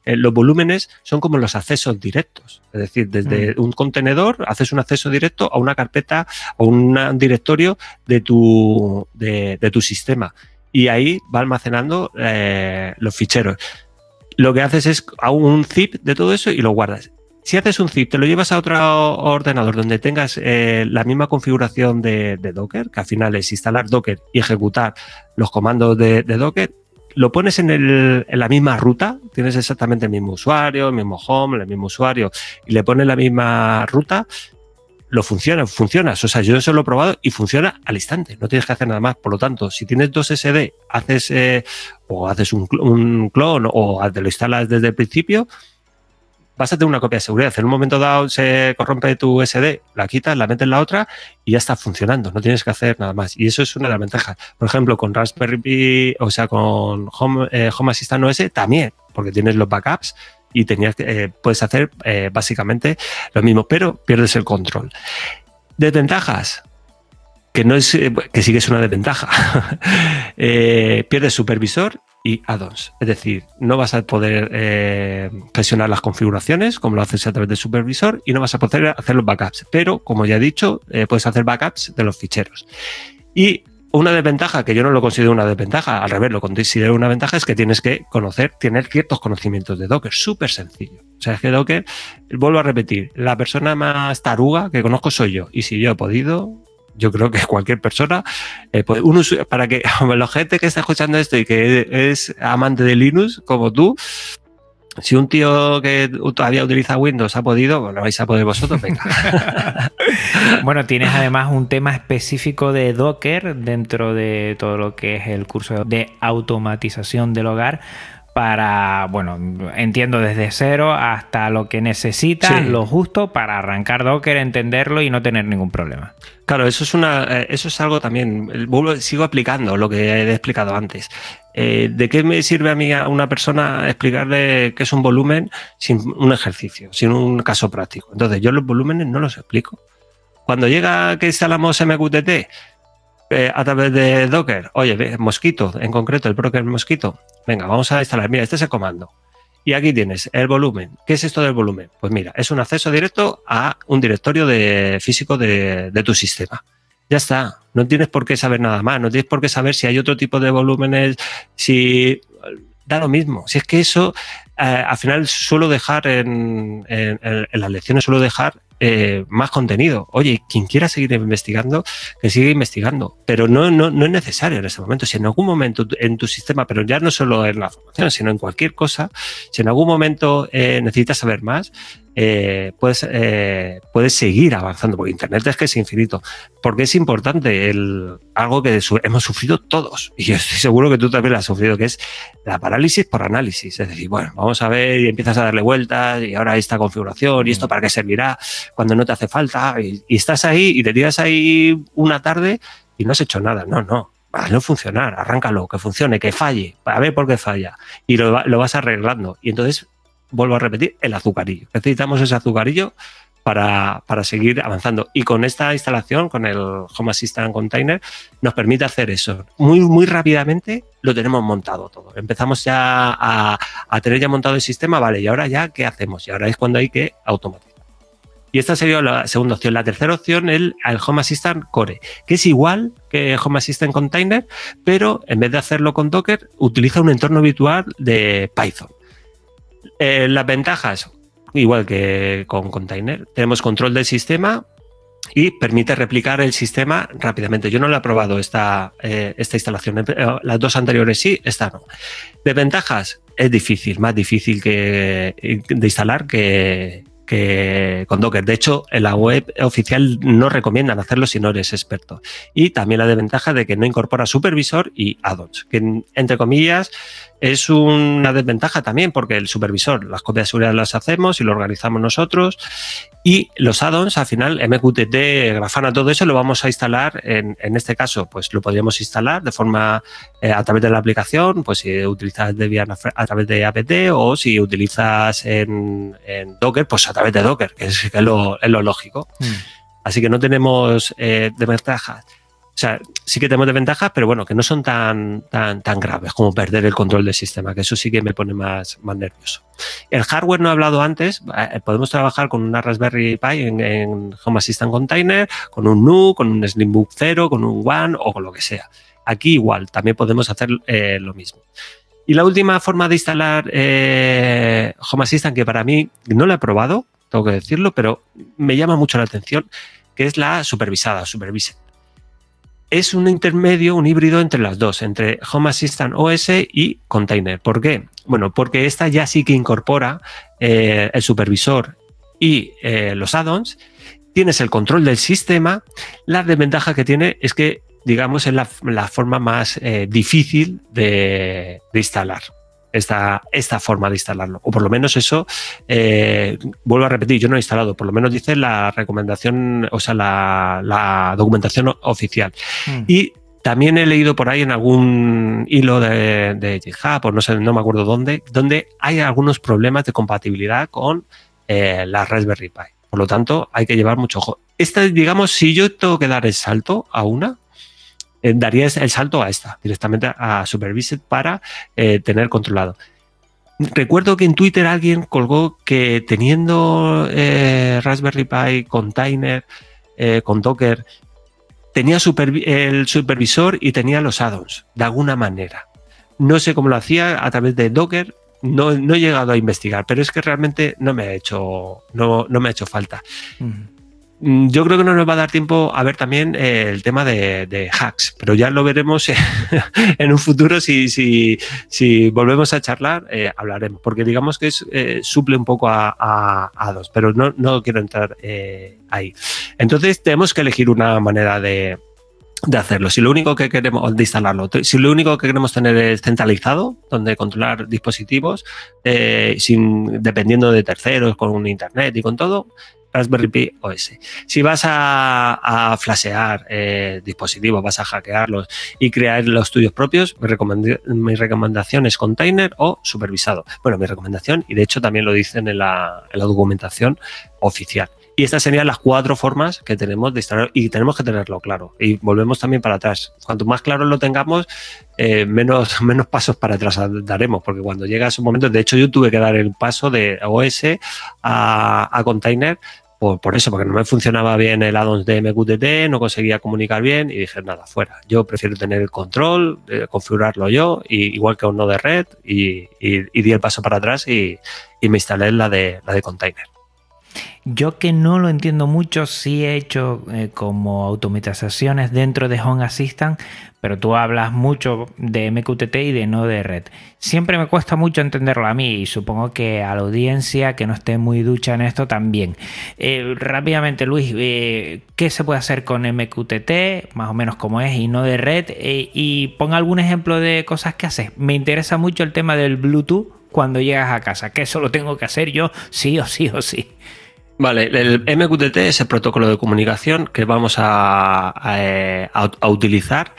eh, los volúmenes son como los accesos directos. Es decir, desde mm. un contenedor haces un acceso directo a una carpeta o un directorio de tu, de, tu sistema. Y ahí va almacenando eh, los ficheros. Lo que haces es un zip de todo eso y lo guardas. Si haces un zip, te lo llevas a otro ordenador donde tengas eh, la misma configuración de, Docker, que al final es instalar Docker y ejecutar los comandos de Docker, lo pones en, el, en, la misma ruta, tienes exactamente el mismo usuario, el mismo home, el mismo usuario, y le pones la misma ruta, lo funciona, funciona. O sea, yo eso lo he probado y funciona al instante, no tienes que hacer nada más. Por lo tanto, si tienes dos SD, haces eh, o haces un, un clon o te lo instalas desde el principio, vas a tener una copia de seguridad. En un momento dado se corrompe tu SD, la quitas, la metes en la otra y ya está funcionando. No tienes que hacer nada más. Y eso es una de las ventajas. Por ejemplo, con Raspberry Pi, o sea, con Home, eh, Assistant OS también, porque tienes los backups y tenías eh, puedes hacer eh, básicamente lo mismo, pero pierdes el control. Desventajas, que no es que sí que es una desventaja. pierdes supervisor y add-ons. Es decir, no vas a poder eh, gestionar las configuraciones como lo haces a través del supervisor y no vas a poder hacer los backups. Pero, como ya he dicho, eh, puedes hacer backups de los ficheros. Y una desventaja, que yo no lo considero una desventaja, al revés, lo considero una ventaja, es que tienes que conocer, tener ciertos conocimientos de Docker. Súper sencillo. O sea, es que Docker, vuelvo a repetir, la persona más taruga que conozco soy yo. Y si yo he podido, yo creo que cualquier persona, eh, para que la gente que está escuchando esto y que es amante de Linux, como tú, Si un tío que todavía utiliza Windows ha podido, bueno, vais a poder vosotros, bueno, tienes además un tema específico de Docker dentro de todo lo que es el curso de automatización del hogar para, bueno, entiendo desde cero hasta lo que necesitas, lo justo para arrancar Docker, entenderlo y no tener ningún problema. Claro, eso es una, eh, eso es algo también. sigo aplicando lo que he explicado antes. Eh, ¿De qué me sirve a mí a una persona explicarle qué es un volumen sin un ejercicio, sin un caso práctico? Entonces, yo los volúmenes no los explico. Cuando llega que instalamos MQTT, eh, a través de Docker, oye, Mosquito, en concreto el broker Mosquito, venga, vamos a instalar, mira, este es el comando. Y aquí tienes el volumen. ¿Qué es esto del volumen? Pues mira, es un acceso directo a un directorio de físico de, tu sistema. Ya está, no tienes por qué saber nada más, no tienes por qué saber si hay otro tipo de volúmenes, si da lo mismo. Si es que eso, eh, al final suelo dejar en, en, las lecciones, suelo dejar eh, más contenido. Oye, quien quiera seguir investigando, que siga investigando, pero no, no, no, es necesario en ese momento. Si en algún momento en tu sistema, pero ya no solo en la formación, sino en cualquier cosa, si en algún momento eh, necesitas saber más, eh, puedes, eh, puedes seguir avanzando, porque Internet es que es infinito. Porque es importante el, algo que hemos sufrido todos, y yo estoy seguro que tú también lo has sufrido, que es la parálisis por análisis. Es decir, bueno, vamos a ver y empiezas a darle vueltas, y ahora esta configuración, y esto mm. para qué servirá cuando no te hace falta, y, estás ahí y te tiras ahí una tarde y no has hecho nada. No, no, a no funcionar, arráncalo, que funcione, que falle, a ver por qué falla. Y lo, lo, vas arreglando. Y entonces vuelvo a repetir, el azucarillo. Necesitamos ese azucarillo para, seguir avanzando. Y con esta instalación, con el Home Assistant Container, nos permite hacer eso. Muy, muy rápidamente lo tenemos montado todo. Empezamos ya a, tener ya montado el sistema, vale, y ahora ya, ¿qué hacemos? Y ahora es cuando hay que automatizar. Y esta sería la segunda opción. La tercera opción es el, el, Home Assistant Core, que es igual que Home Assistant Container, pero en vez de hacerlo con Docker, utiliza un entorno virtual de Python. Eh, las ventajas, igual que con Container, tenemos control del sistema y permite replicar el sistema rápidamente. Yo no lo he probado esta, eh, esta instalación, eh, las dos anteriores sí, esta no. De ventajas, es difícil, más difícil que, de instalar que, que con Docker. De hecho, en la web oficial no recomiendan hacerlo si no eres experto. Y también la desventaja de que no incorpora supervisor y add-ons, que entre comillas es una desventaja también porque el supervisor, las copias de seguridad las hacemos y lo organizamos nosotros y los add-ons, al final, MQTT, Grafana, todo eso lo vamos a instalar. En, en este caso, pues lo podríamos instalar de forma eh, a través de la aplicación, pues si utilizas Debian a, través de apt o si utilizas en, Docker, pues a través de Docker, que es, lo, lógico. Mm. Así que no tenemos eh, desventajas. O sea, sí que tenemos desventajas, pero bueno, que no son tan, tan, tan graves como perder el control del sistema, que eso sí que me pone más, más nervioso. El hardware no he hablado antes, eh, podemos trabajar con una Raspberry Pi en, Home Assistant Container, con un NU, con un Slimbook 0, con un One o con lo que sea. Aquí igual, también podemos hacer eh, lo mismo. Y la última forma de instalar eh, Home Assistant, que para mí no la he probado, tengo que decirlo, pero me llama mucho la atención, que es la supervisada, supervised es un intermedio, un híbrido entre las dos, entre Home Assistant OS y Container. ¿Por qué? Bueno, porque esta ya sí que incorpora eh, el supervisor y eh, los add-ons, tienes el control del sistema. La desventaja que tiene es que, digamos, es la, forma más eh, difícil de instalar esta, esta forma de instalarlo. O por lo menos eso, eh, vuelvo a repetir, yo no he instalado, por lo menos dice la recomendación, o sea, la, documentación oficial. Hmm. Y también he leído por ahí en algún hilo de, de GitHub, o no sé, no me acuerdo dónde, donde hay algunos problemas de compatibilidad con eh, la Raspberry Pi. Por lo tanto, hay que llevar mucho ojo. Esta, digamos, si yo tengo que dar el salto a una, eh, daría el salto a esta, directamente a Supervised para eh, tener controlado. Recuerdo que en Twitter alguien colgó que teniendo eh, Raspberry Pi Container, con Docker, tenía el supervisor y tenía los addons, de alguna manera. No sé cómo lo hacía a través de Docker, no, he llegado a investigar, pero es que realmente no me ha hecho, no, no me ha hecho falta. Yo creo que no nos va a dar tiempo a ver también eh, el tema de, hacks, pero ya lo veremos en un futuro si, volvemos a charlar, eh, hablaremos, porque digamos que es, eh, suple un poco a, dos, pero no, quiero entrar ahí. Entonces tenemos que elegir una manera de, de hacerlo. Si lo único que queremos, de instalarlo, si lo único que queremos tener es centralizado, donde controlar dispositivos, sin, dependiendo de terceros, con un internet y con todo, Raspberry Pi OS. Si vas a, flashear eh, dispositivos, vas a hackearlos y crear los tuyos propios, mi, recomendación es container o supervisado. Bueno, mi recomendación, y de hecho también lo dicen en la, documentación oficial. Y estas serían las cuatro formas que tenemos de instalar y tenemos que tenerlo claro. Y volvemos también para atrás. Cuanto más claro lo tengamos, eh, menos, pasos para atrás daremos, porque cuando llega ese momento, de hecho yo tuve que dar el paso de OS a, container por, eso, porque no me funcionaba bien el addons de MQTT, no conseguía comunicar bien y dije, nada, fuera. Yo prefiero tener el control, eh, configurarlo yo, y, igual que un nodo de red, y, di el paso para atrás y, me instalé la de, la de container. Yo que no lo entiendo mucho, sí he hecho eh, como automatizaciones dentro de Home Assistant, pero tú hablas mucho de MQTT y de no de red. Siempre me cuesta mucho entenderlo a mí y supongo que a la audiencia que no esté muy ducha en esto también. Eh, rápidamente, Luis, eh, ¿qué se puede hacer con MQTT? Más o menos como es y no de red. y ponga algún ejemplo de cosas que haces. Me interesa mucho el tema del Bluetooth cuando llegas a casa, que eso lo tengo que hacer yo sí o sí o sí. Vale, el MQTT es el protocolo de comunicación que vamos a, utilizar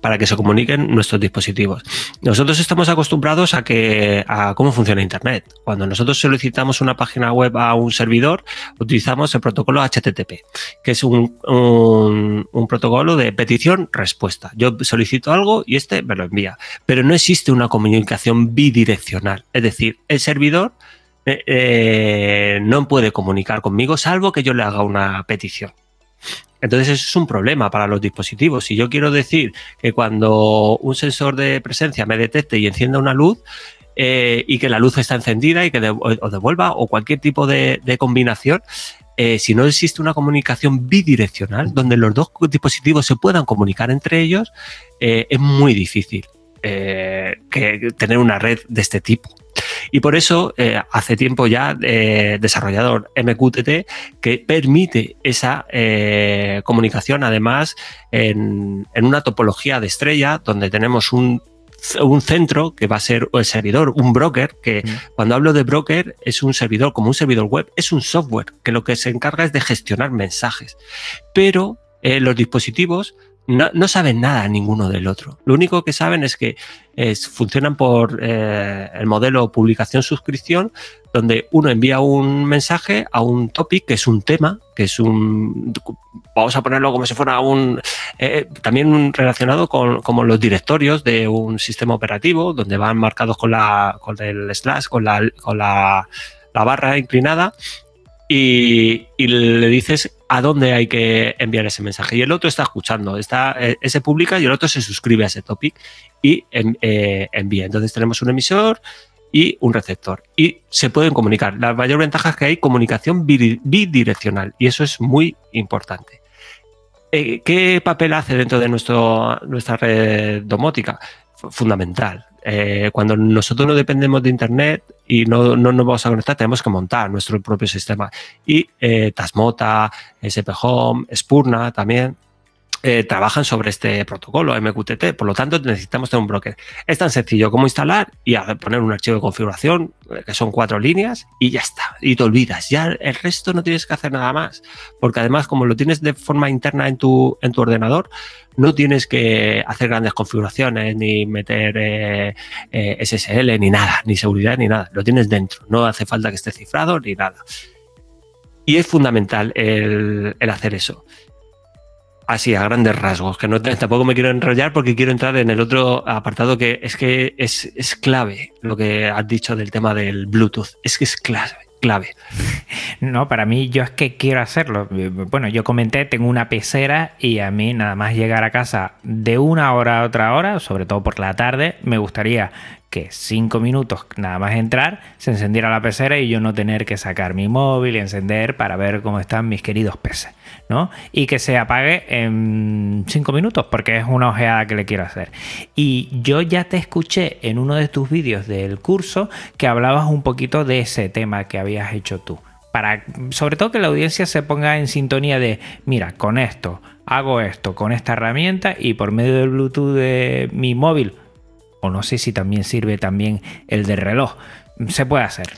para que se comuniquen nuestros dispositivos. Nosotros estamos acostumbrados a que a cómo funciona Internet. Cuando nosotros solicitamos una página web a un servidor, utilizamos el protocolo HTTP, que es un, un protocolo de petición-respuesta. Yo solicito algo y este me lo envía, pero no existe una comunicación bidireccional. Es decir, el servidor eh, eh, no puede comunicar conmigo salvo que yo le haga una petición. Entonces eso es un problema para los dispositivos. Si yo quiero decir que cuando un sensor de presencia me detecte y encienda una luz eh, y que la luz está encendida y que o devuelva o cualquier tipo de, combinación, si no existe una comunicación bidireccional donde los dos dispositivos se puedan comunicar entre ellos, es muy difícil que tener una red de este tipo. Y por eso eh, hace tiempo ya eh, desarrollador MQTT que permite esa eh, comunicación además en, una topología de estrella donde tenemos un centro que va a ser el servidor, un broker, que cuando hablo de broker es un servidor como un servidor web, es un software que lo que se encarga es de gestionar mensajes. Pero los dispositivos no, saben nada ninguno del otro. Lo único que saben es que funcionan por eh, el modelo publicación-suscripción, donde uno envía un mensaje a un topic, que es un tema, que es un. Vamos a ponerlo como si fuera un. Eh, también relacionado con como los directorios de un sistema operativo, donde van marcados con, la, con el slash, con la, con la, la barra inclinada y, le dices a dónde hay que enviar ese mensaje. Y el otro está escuchando, está, eh, ese publica y el otro se suscribe a ese topic y eh, envía. Entonces tenemos un emisor y un receptor y se pueden comunicar. La mayor ventaja es que hay comunicación bidireccional y eso es muy importante. Eh, ¿Qué papel hace dentro de nuestro, nuestra red domótica? Fundamental. cuando nosotros no dependemos de Internet, y no, no nos vamos a conectar, tenemos que montar nuestro propio sistema. Y eh, Tasmota, SP Home, Spurna también eh, trabajan sobre este protocolo MQTT, por lo tanto necesitamos tener un broker. Es tan sencillo como instalar y poner un archivo de configuración, eh, que son cuatro líneas, y ya está, y te olvidas. Ya el resto no tienes que hacer nada más, porque además como lo tienes de forma interna en tu, en tu ordenador, no tienes que hacer grandes configuraciones, ni meter eh, SSL, ni nada, ni seguridad, ni nada. Lo tienes dentro, no hace falta que esté cifrado, ni nada. Y es fundamental el, el hacer eso así a grandes rasgos, que no tampoco me quiero enrollar porque quiero entrar en el otro apartado que es que es, clave lo que has dicho del tema del Bluetooth, es que es clave. Clave. No, para mí yo es que quiero hacerlo. Bueno, yo comenté, tengo una pecera y a mí nada más llegar a casa de una hora a otra hora, sobre todo por la tarde, me gustaría que cinco minutos nada más entrar, se encendiera la pecera y yo no tener que sacar mi móvil y encender para ver cómo están mis queridos peces, ¿no? Y que se apague en cinco minutos, porque es una ojeada que le quiero hacer. Y yo ya te escuché en uno de tus vídeos del curso que hablabas un poquito de ese tema que habías hecho tú. Para, sobre todo que la audiencia se ponga en sintonía de, mira, con esto, hago esto, con esta herramienta y por medio del Bluetooth de mi móvil o no sé si también sirve también el de reloj. Se puede hacer.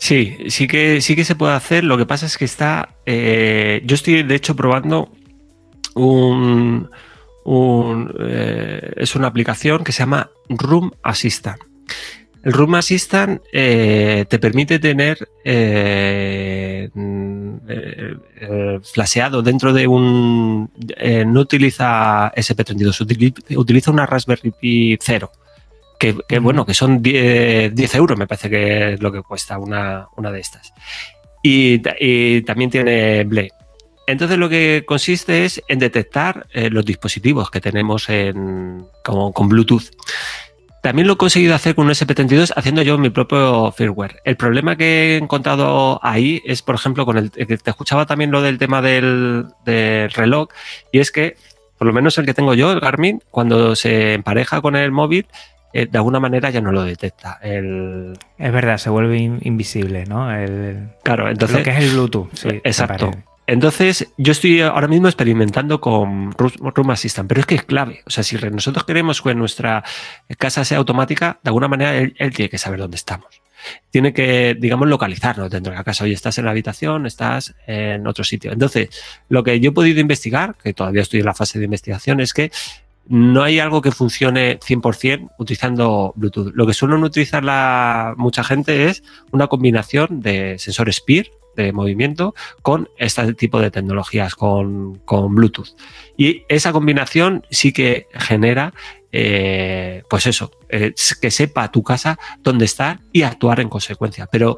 Sí, sí que, sí que se puede hacer. Lo que pasa es que está. Eh, yo estoy, de hecho, probando un. Eh, es una aplicación que se llama Room Assistant. El Room Assistant eh, te permite tener flasheado dentro de un. no utiliza SP32, utiliza una Raspberry Pi 0 que, bueno, que son 10, euros, me parece que es lo que cuesta una, una de estas. Y, también tiene Ble. Entonces lo que consiste es en detectar eh, los dispositivos que tenemos en, con Bluetooth. También lo he conseguido hacer con un SP32 haciendo yo mi propio firmware. El problema que he encontrado ahí es, por ejemplo, con el que te escuchaba también lo del tema del, del reloj, y es que, por lo menos el que tengo yo, el Garmin, cuando se empareja con el móvil, eh, de alguna manera ya no lo detecta. El... Es verdad, se vuelve invisible, ¿no? El, claro, entonces. Lo que es el Bluetooth. Sí, exacto. Entonces, yo estoy ahora mismo experimentando con Room Assistant, pero es que es clave. O sea, si nosotros queremos que nuestra casa sea automática, de alguna manera él, tiene que saber dónde estamos. Tiene que, digamos, localizarnos dentro de la casa. Oye, estás en la habitación, estás en otro sitio. Entonces, lo que yo he podido investigar, que todavía estoy en la fase de investigación, es que no hay algo que funcione 100% utilizando Bluetooth. Lo que suelen utilizar la, mucha gente es una combinación de sensores PIR, de movimiento, con este tipo de tecnologías, con, Bluetooth. Y esa combinación sí que genera, eh, pues eso, eh, que sepa tu casa dónde está y actuar en consecuencia. Pero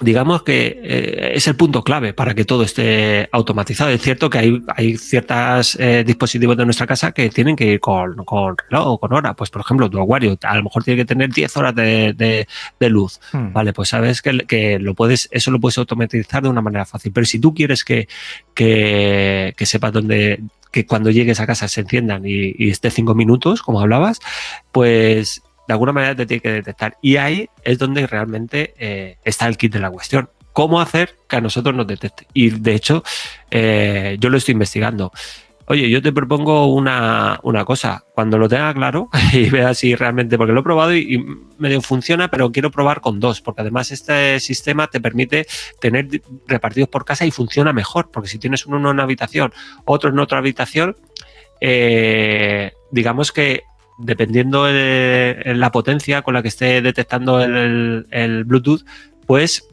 digamos que eh, es el punto clave para que todo esté automatizado. Es cierto que hay, hay ciertos eh, dispositivos de nuestra casa que tienen que ir con, con reloj o con hora. Pues, por ejemplo, tu acuario a lo mejor tiene que tener 10 horas de, luz. Hmm. Vale, pues sabes que, que, lo puedes, eso lo puedes automatizar de una manera fácil. Pero si tú quieres que, que, que sepas dónde, que cuando llegues a casa se enciendan y, y esté cinco minutos, como hablabas, pues de alguna manera te tiene que detectar. Y ahí es donde realmente eh, está el kit de la cuestión. ¿Cómo hacer que a nosotros nos detecte? Y de hecho, eh, yo lo estoy investigando. Oye, yo te propongo una, cosa. Cuando lo tenga claro y vea si realmente, porque lo he probado y, medio funciona, pero quiero probar con dos, porque además este sistema te permite tener repartidos por casa y funciona mejor, porque si tienes uno en una habitación, otro en otra habitación, eh, digamos que dependiendo de la potencia con la que esté detectando el, Bluetooth, pues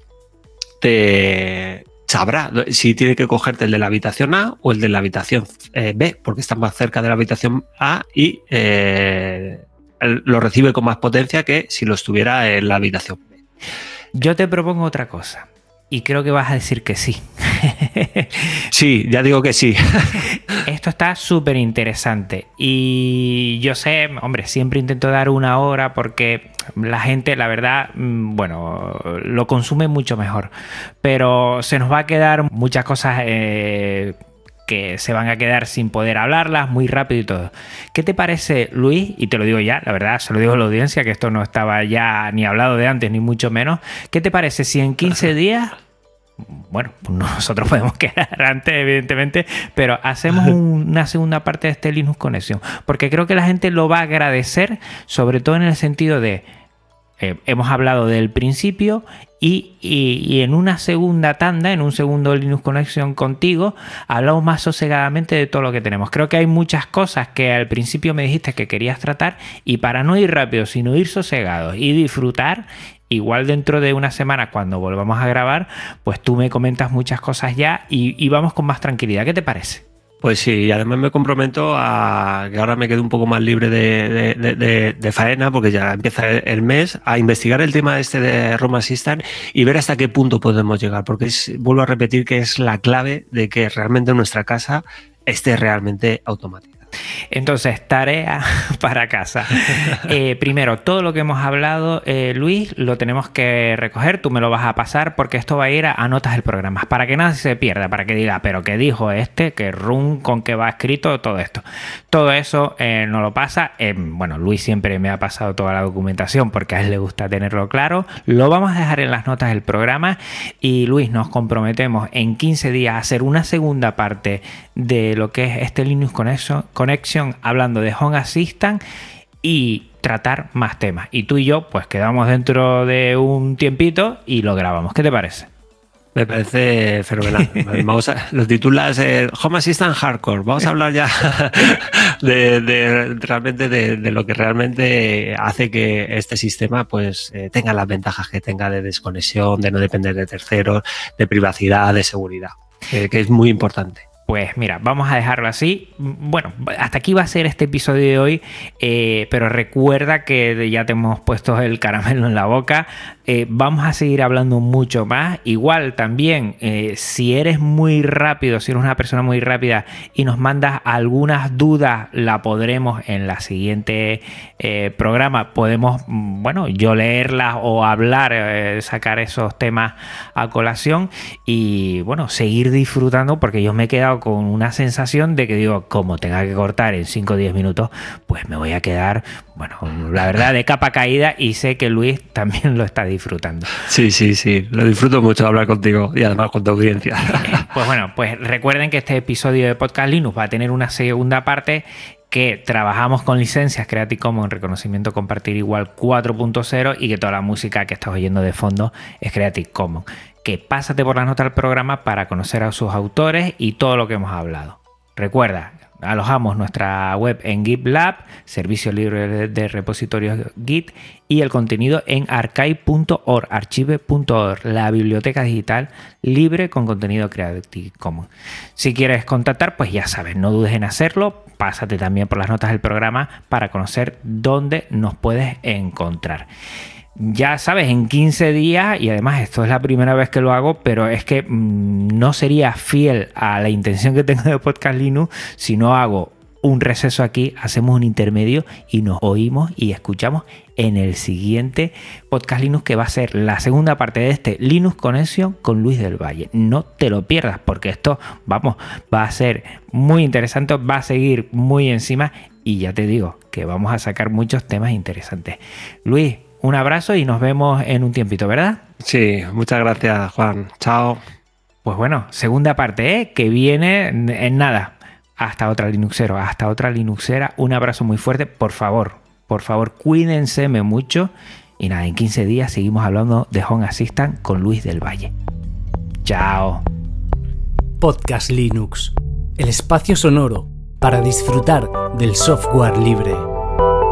te sabrá si tiene que cogerte el de la habitación A o el de la habitación eh, B, porque está más cerca de la habitación A y eh, lo recibe con más potencia que si lo estuviera en la habitación B. Yo te propongo otra cosa y creo que vas a decir que sí. sí, ya digo que sí. Esto está súper interesante y yo sé, hombre, siempre intento dar una hora porque la gente, la verdad, mm, bueno, lo consume mucho mejor, pero se nos va a quedar muchas cosas... Eh, que se van a quedar sin poder hablarlas muy rápido y todo. ¿Qué te parece, Luis? Y te lo digo ya, la verdad, se lo digo a la audiencia, que esto no estaba ya ni hablado de antes, ni mucho menos. ¿Qué te parece si en 15 días bueno, pues nosotros podemos quedar antes, evidentemente, pero hacemos una segunda parte de este Linux Conexión, porque creo que la gente lo va a agradecer, sobre todo en el sentido de, eh, hemos hablado del principio y, en una segunda tanda, en un segundo Linux Conexión contigo, hablamos más sosegadamente de todo lo que tenemos. Creo que hay muchas cosas que al principio me dijiste que querías tratar y para no ir rápido, sino ir sosegados y disfrutar igual dentro de una semana cuando volvamos a grabar, pues tú me comentas muchas cosas ya y, vamos con más tranquilidad. ¿Qué te parece? Pues sí, y además me comprometo a que ahora me quede un poco más libre de, faena, porque ya empieza el mes, a investigar el tema este de Roma Assistant y ver hasta qué punto podemos llegar, porque vuelvo a repetir que es la clave de que realmente nuestra casa esté realmente automatizada. Entonces, tarea para casa. Eh, primero, todo lo que hemos hablado, eh, Luis, lo tenemos que recoger, tú me lo vas a pasar porque esto va a ir a, notas del programa, para que nada se pierda, para que diga, pero ¿qué dijo este? ¿Qué run? ¿Con qué va escrito? Todo esto. Todo eso eh, no lo pasa. bueno, Luis siempre me ha pasado toda la documentación porque a él le gusta tenerlo claro. Lo vamos a dejar en las notas del programa y Luis, nos comprometemos en 15 días a hacer una segunda parte de lo que es este Linux Connection, hablando de Home Assistant y tratar más temas. Y tú y yo, pues quedamos dentro de un tiempito y lo grabamos. ¿Qué te parece? Me parece fenomenal. Vamos a, lo titulas eh, Home Assistant Hardcore. Vamos a hablar ya de, realmente de, lo que realmente hace que este sistema pues eh, tenga las ventajas que tenga de desconexión, de no depender de terceros, de privacidad, de seguridad, que es muy importante. Pues mira, vamos a dejarlo así. Bueno, hasta aquí va a ser este episodio de hoy, eh, pero recuerda que ya te hemos puesto el caramelo en la boca. Eh, vamos a seguir hablando mucho más. Igual también, eh, si eres muy rápido, si eres una persona muy rápida y nos mandas algunas dudas, la podremos en la siguiente programa. Podemos, mm, bueno, yo leerlas o hablar, sacar esos temas a colación y, bueno, seguir disfrutando porque yo me he quedado con una sensación de que digo, como tenga que cortar en 5 o 10 minutos, pues me voy a quedar, bueno, la verdad, de capa caída y sé que Luis también lo está disfrutando. Sí, sí, sí, lo disfruto mucho hablar contigo y además con tu audiencia. Pues bueno, pues recuerden que este episodio de Podcast Linux va a tener una segunda parte que trabajamos con licencias Creative Commons reconocimiento compartir igual 4.0 y que toda la música que estás oyendo de fondo es Creative Commons que pásate por la nota del programa para conocer a sus autores y todo lo que hemos hablado. Recuerda, alojamos nuestra web en GitLab, servicio libre de repositorios Git, y el contenido en archive.org, archive.org, la biblioteca digital libre con contenido Creative Commons. Si quieres contactar, pues ya sabes, no dudes en hacerlo. Pásate también por las notas del programa para conocer dónde nos puedes encontrar ya sabes, en 15 días, y además esto es la primera vez que lo hago, pero es que mm, no sería fiel a la intención que tengo de Podcast Linux si no hago un receso aquí, hacemos un intermedio y nos oímos y escuchamos en el siguiente Podcast Linux que va a ser la segunda parte de este Linux Connection con Luis del Valle. No te lo pierdas porque esto, vamos, va a ser muy interesante, va a seguir muy encima y ya te digo que vamos a sacar muchos temas interesantes. Luis, un abrazo y nos vemos en un tiempito, ¿verdad? Sí, muchas gracias, Juan. Chao. Pues bueno, segunda parte, ¿eh? que viene en nada. Hasta otra Linuxero, hasta otra Linuxera. Un abrazo muy fuerte, por favor, por favor, cuídense mucho. Y nada, en 15 días seguimos hablando de Home Assistant con Luis del Valle. Chao. Podcast Linux, el espacio sonoro para disfrutar del software libre